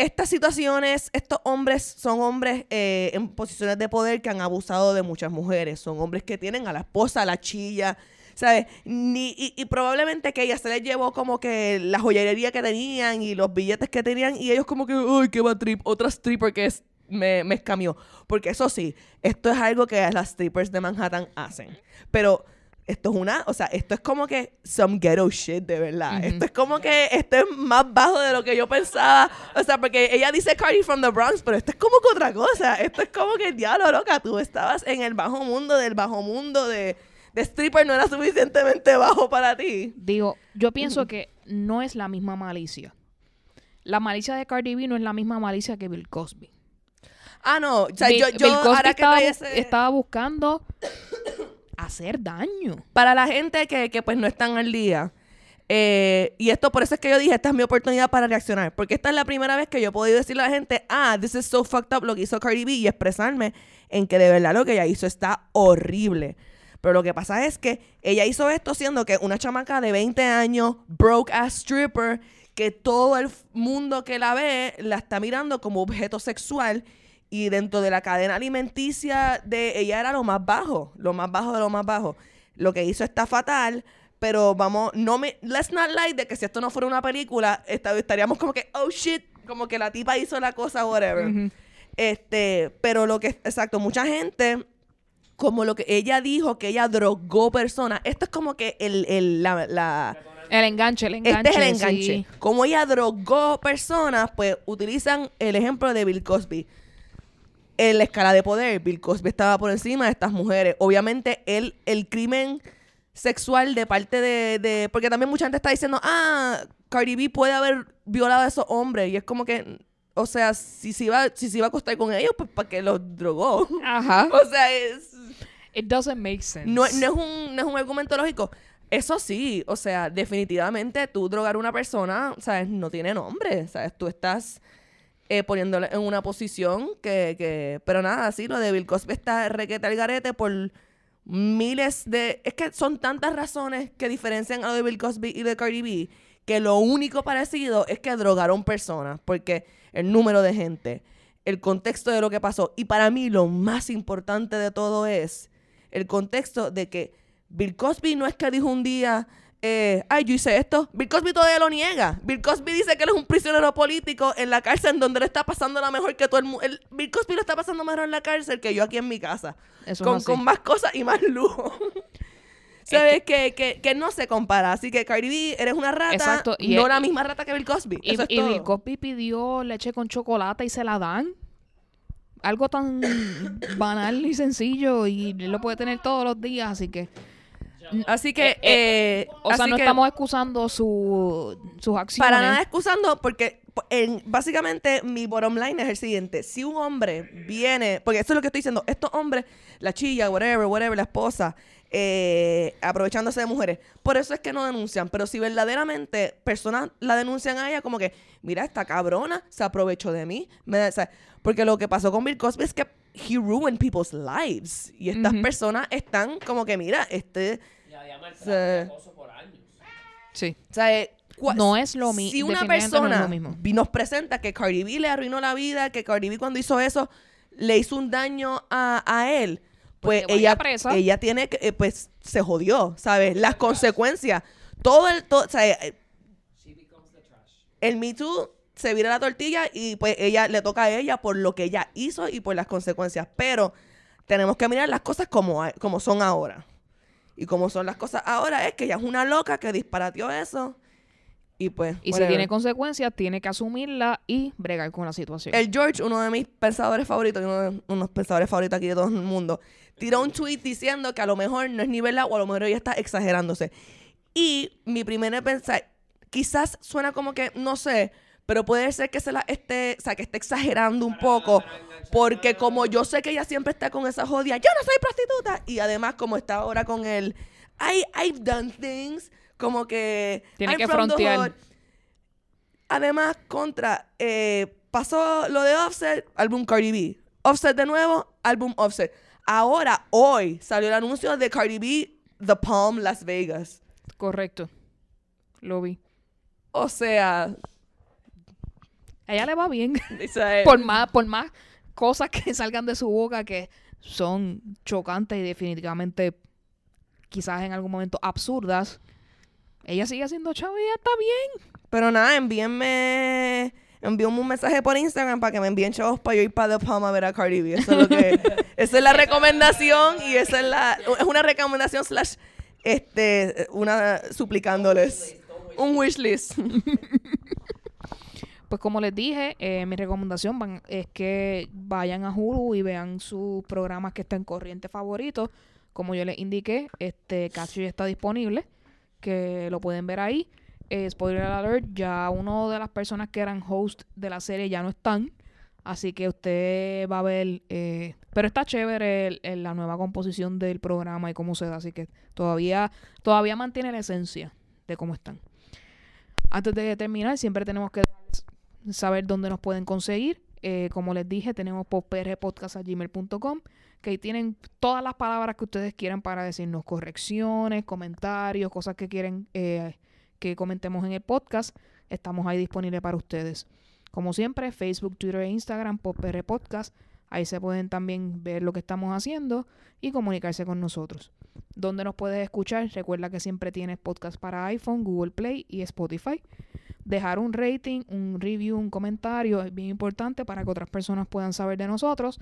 Estas situaciones, estos hombres son hombres eh, en posiciones de poder que han abusado de muchas mujeres. Son hombres que tienen a la esposa, a la chilla, ¿sabes? Ni, y, probablemente que ella se les llevó como que la joyería que tenían y los billetes que tenían y ellos como que, uy, qué va trip, otra stripper que es, me, me escamió. Porque eso sí, esto es algo que las strippers de Manhattan hacen. Pero esto es una, o sea, esto es como que some ghetto shit, de verdad. Esto es como que esto es más bajo de lo que yo pensaba. O sea, porque ella dice Cardi from the Bronx, pero esto es como que otra cosa. Esto es como que, diablo, loca, tú estabas en el bajo mundo del bajo mundo de, de stripper, no era suficientemente bajo para ti. Digo, yo pienso que no es la misma malicia. La malicia de Cardi B no es la misma malicia que Bill Cosby. Ah, no, o sea, Bill, yo, yo Bill Cosby ahora que ese- estaba buscando hacer daño. Para la gente que, que, pues no están al día, Eh, y esto, por eso es que yo dije, esta es mi oportunidad para reaccionar. Porque esta es la primera vez que yo he podido decirle a la gente, ah, this is so fucked up lo que hizo Cardi B y expresarme en que de verdad lo que ella hizo está horrible. Pero lo que pasa es que ella hizo esto siendo que una chamaca de 20 años, broke ass stripper, que todo el mundo que la ve la está mirando como objeto sexual y dentro de la cadena alimenticia de ella era lo más bajo, lo más bajo de lo más bajo. Lo que hizo está fatal, pero vamos, no me, let's not lie de que si esto no fuera una película, esta- estaríamos como que, oh shit, como que la tipa hizo la cosa, whatever. Este, pero lo que, exacto, mucha gente, como lo que ella dijo, que ella drogó personas, esto es como que el, el- la, la- El enganche, el enganche. este es el enganche. sí. Como ella drogó personas, pues utilizan el ejemplo de Bill Cosby. En la escala de poder, Bill Cosby estaba por encima de estas mujeres. Obviamente, él, el crimen sexual de parte de, de- Porque también mucha gente está diciendo, ah, Cardi B puede haber violado a esos hombres. Y es como que, o sea, si se iba, si se iba a acostar con ellos, pues para que los drogó. Ajá. (laughs) o sea, es... It doesn't make sense. No, no es un, no es un argumento lógico. Eso sí, o sea, definitivamente tú drogar a una persona, ¿sabes? No tiene nombre, ¿sabes? Tú estás eh, poniéndole en una posición que, que... Pero nada, sí, lo de Bill Cosby está requete al garete por miles de... Es que son tantas razones que diferencian a lo de Bill Cosby y de Cardi B que lo único parecido es que drogaron personas, porque el número de gente, el contexto de lo que pasó, y para mí lo más importante de todo es el contexto de que Bill Cosby no es que dijo un día, eh, ay, yo hice esto. Bill Cosby todavía lo niega. Bill Cosby dice que él es un prisionero político en la cárcel en donde le está pasando la mejor que todo el mundo. Bill Cosby lo está pasando mejor en la cárcel que yo aquí en mi casa. Eso es Con, con más cosas y más lujo. (laughs) ¿Sabes? Que, que, que no se compara. Así que Cardi B, eres una rata, Exacto, y no es- la misma rata que Bill Cosby. Y, Eso es y todo. Bill Cosby pidió leche con chocolate y se la dan. Algo tan (coughs) banal y sencillo y él lo puede tener todos los días, así que... Así que, Eh, eh, O sea, no estamos excusando su, sus acciones. Para nada excusando, porque po- en- básicamente mi bottom line es el siguiente. Si un hombre viene, porque eso es lo que estoy diciendo, estos hombres, la chilla, whatever, whatever, la esposa, eh, aprovechándose de mujeres, por eso es que no denuncian. Pero si verdaderamente personas la denuncian a ella, como que, mira, esta cabrona se aprovechó de mí. me da- o sea, porque lo que pasó con Bill Cosby es que he ruined people's lives. Y estas personas están como que, mira, este... Y había maltrato y acoso por años. Sí. O sea, cua- No es lo mi- Si una no persona mismo. vi- nos presenta que Cardi B le arruinó la vida, que Cardi B cuando hizo eso le hizo un daño a, a él, pues ella, presa. ella tiene que, eh, pues se jodió, ¿sabes? Las consecuencias. Todo el, todo, o sea, eh, el Me Too se vira la tortilla y pues ella le toca a ella por lo que ella hizo y por las consecuencias. Pero tenemos que mirar las cosas como, como son ahora. Y como son las cosas ahora es que ella es una loca que disparateó eso. Y pues. Y si whatever. tiene consecuencias, tiene que asumirla y bregar con la situación. El George, uno de mis pensadores favoritos, uno de uno de los pensadores favoritos aquí de todo el mundo, tiró un tweet diciendo que a lo mejor no es ni verdad o a lo mejor ella está exagerándose. Y mi primera pensar, quizás suena como que, no sé, pero puede ser que se la esté, o sea, que esté exagerando un poco, porque como yo sé que ella siempre está con esa jodia, yo no soy prostituta, y además como está ahora con el, I, I've done things, como que... Tiene I'm que from frontear. Además, contra, eh, pasó lo de Offset, álbum Cardi B. Offset de nuevo, álbum Offset. Ahora, hoy, salió el anuncio de Cardi B, The Palm, Las Vegas. Correcto. Lo vi. O sea, A ella le va bien. (laughs) dice, por más, por más cosas que (laughs) salgan de su boca que son chocantes y definitivamente quizás en algún momento absurdas, ella sigue siendo chava y está bien. pero nada, envíenme, envíenme un mensaje por Instagram para que me envíen chavos para yo ir para The Palm a ver a Cardi B. Eso es lo que, (laughs) esa es la recomendación y esa es la, es una recomendación slash, este, una suplicándoles. Un wish list. Pues como les dije, eh, mi recomendación es que vayan a Hulu y vean sus programas que están corriente favoritos. Como yo les indiqué, este Catch ya está disponible, que lo pueden ver ahí. Eh, spoiler alert, ya uno de las personas que eran host de la serie ya no están. Así que usted va a ver, eh, pero está chévere la nueva composición del programa y cómo se da, así que todavía, todavía mantiene la esencia de cómo están. Antes de terminar, siempre tenemos que saber dónde nos pueden conseguir. Eh, como les dije, tenemos poprpodcast.gmail.com que ahí tienen todas las palabras que ustedes quieran para decirnos correcciones, comentarios, cosas que quieren eh, que comentemos en el podcast. Estamos ahí disponibles para ustedes. Como siempre, Facebook, Twitter e Instagram, PopR Podcast. Ahí se pueden también ver lo que estamos haciendo y comunicarse con nosotros. ¿Dónde nos puedes escuchar? Recuerda que siempre tienes podcast para iPhone, Google Play y Spotify. Dejar un rating, un review, un comentario es bien importante para que otras personas puedan saber de nosotros.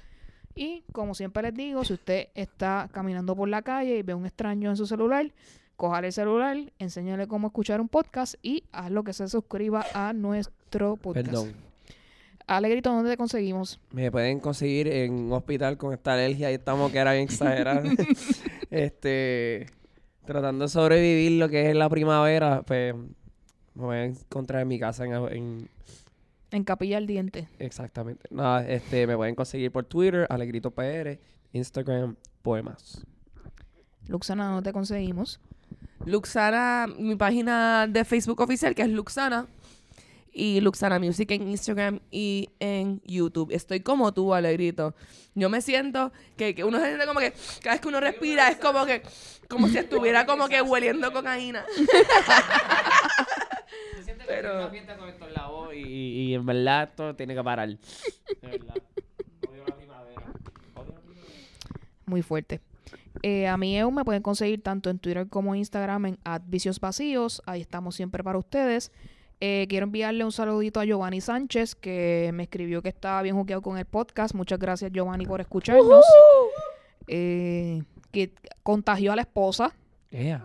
Y como siempre les digo, si usted está caminando por la calle y ve un extraño en su celular, coja el celular, enséñale cómo escuchar un podcast y haz lo que se suscriba a nuestro podcast. Perdón. Alegrito, ¿dónde te conseguimos? Me pueden conseguir en un hospital con esta alergia y estamos que era bien exagerada. (laughs) este, tratando de sobrevivir lo que es la primavera, pues me voy a encontrar en mi casa en, en- En Capilla al Diente. exactamente. Nada, este, me pueden conseguir por Twitter, Alegrito PR, Instagram, Poemas. Luxana, ¿dónde te conseguimos? Luxana, mi página de Facebook oficial, que es Luxana. Y Luxana Music en Instagram y en YouTube. Estoy como tú, Alegrito. Yo me siento que, que uno se siente como que cada vez que uno respira es como que como si estuviera como que hueliendo cocaína. (laughs) Pero- una fiesta con estos lados y, y en verdad esto tiene que parar. (laughs) De verdad. Odio la primavera. Odio la primavera. Muy fuerte. Eh, a mí EU me pueden conseguir tanto en Twitter como en Instagram en Vicios Vacíos. Ahí estamos siempre para ustedes. Eh, quiero enviarle un saludito a Giovanni Sánchez, que me escribió que estaba bien juqueado con el podcast. Muchas gracias, Giovanni, por escucharnos. Eh, que contagió a la esposa,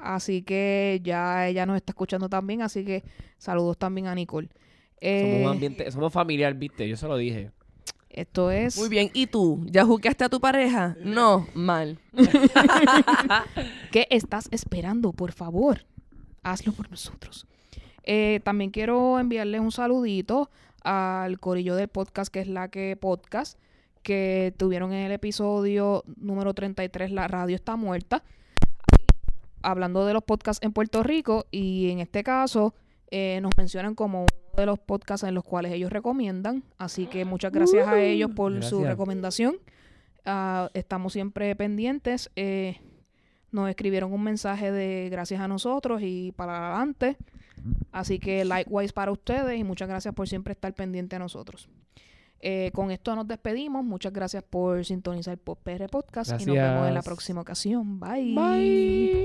Así que ya ella nos está escuchando también. Así que saludos también a Nicole. Eh, Somos un ambiente, somos familiar, viste, yo se lo dije. esto es. Muy bien. ¿Y tú? ¿Ya jugaste a tu pareja? No, mal. (laughs) ¿Qué estás esperando? Por favor, hazlo por nosotros. Eh, también quiero enviarles un saludito al corillo del podcast, que es la que podcast, que tuvieron en el episodio número 33, La radio está muerta, hablando de los podcasts en Puerto Rico, y en este caso eh, nos mencionan como uno de los podcasts en los cuales ellos recomiendan, así que muchas gracias a ellos por su recomendación. Ah, estamos siempre pendientes. eh, nos escribieron un mensaje de gracias a nosotros y para adelante. Así que likewise para ustedes y muchas gracias por siempre estar pendiente a nosotros. Eh, con esto nos despedimos. Muchas gracias por sintonizar por PR Podcast y nos vemos en la próxima ocasión. Bye. Bye.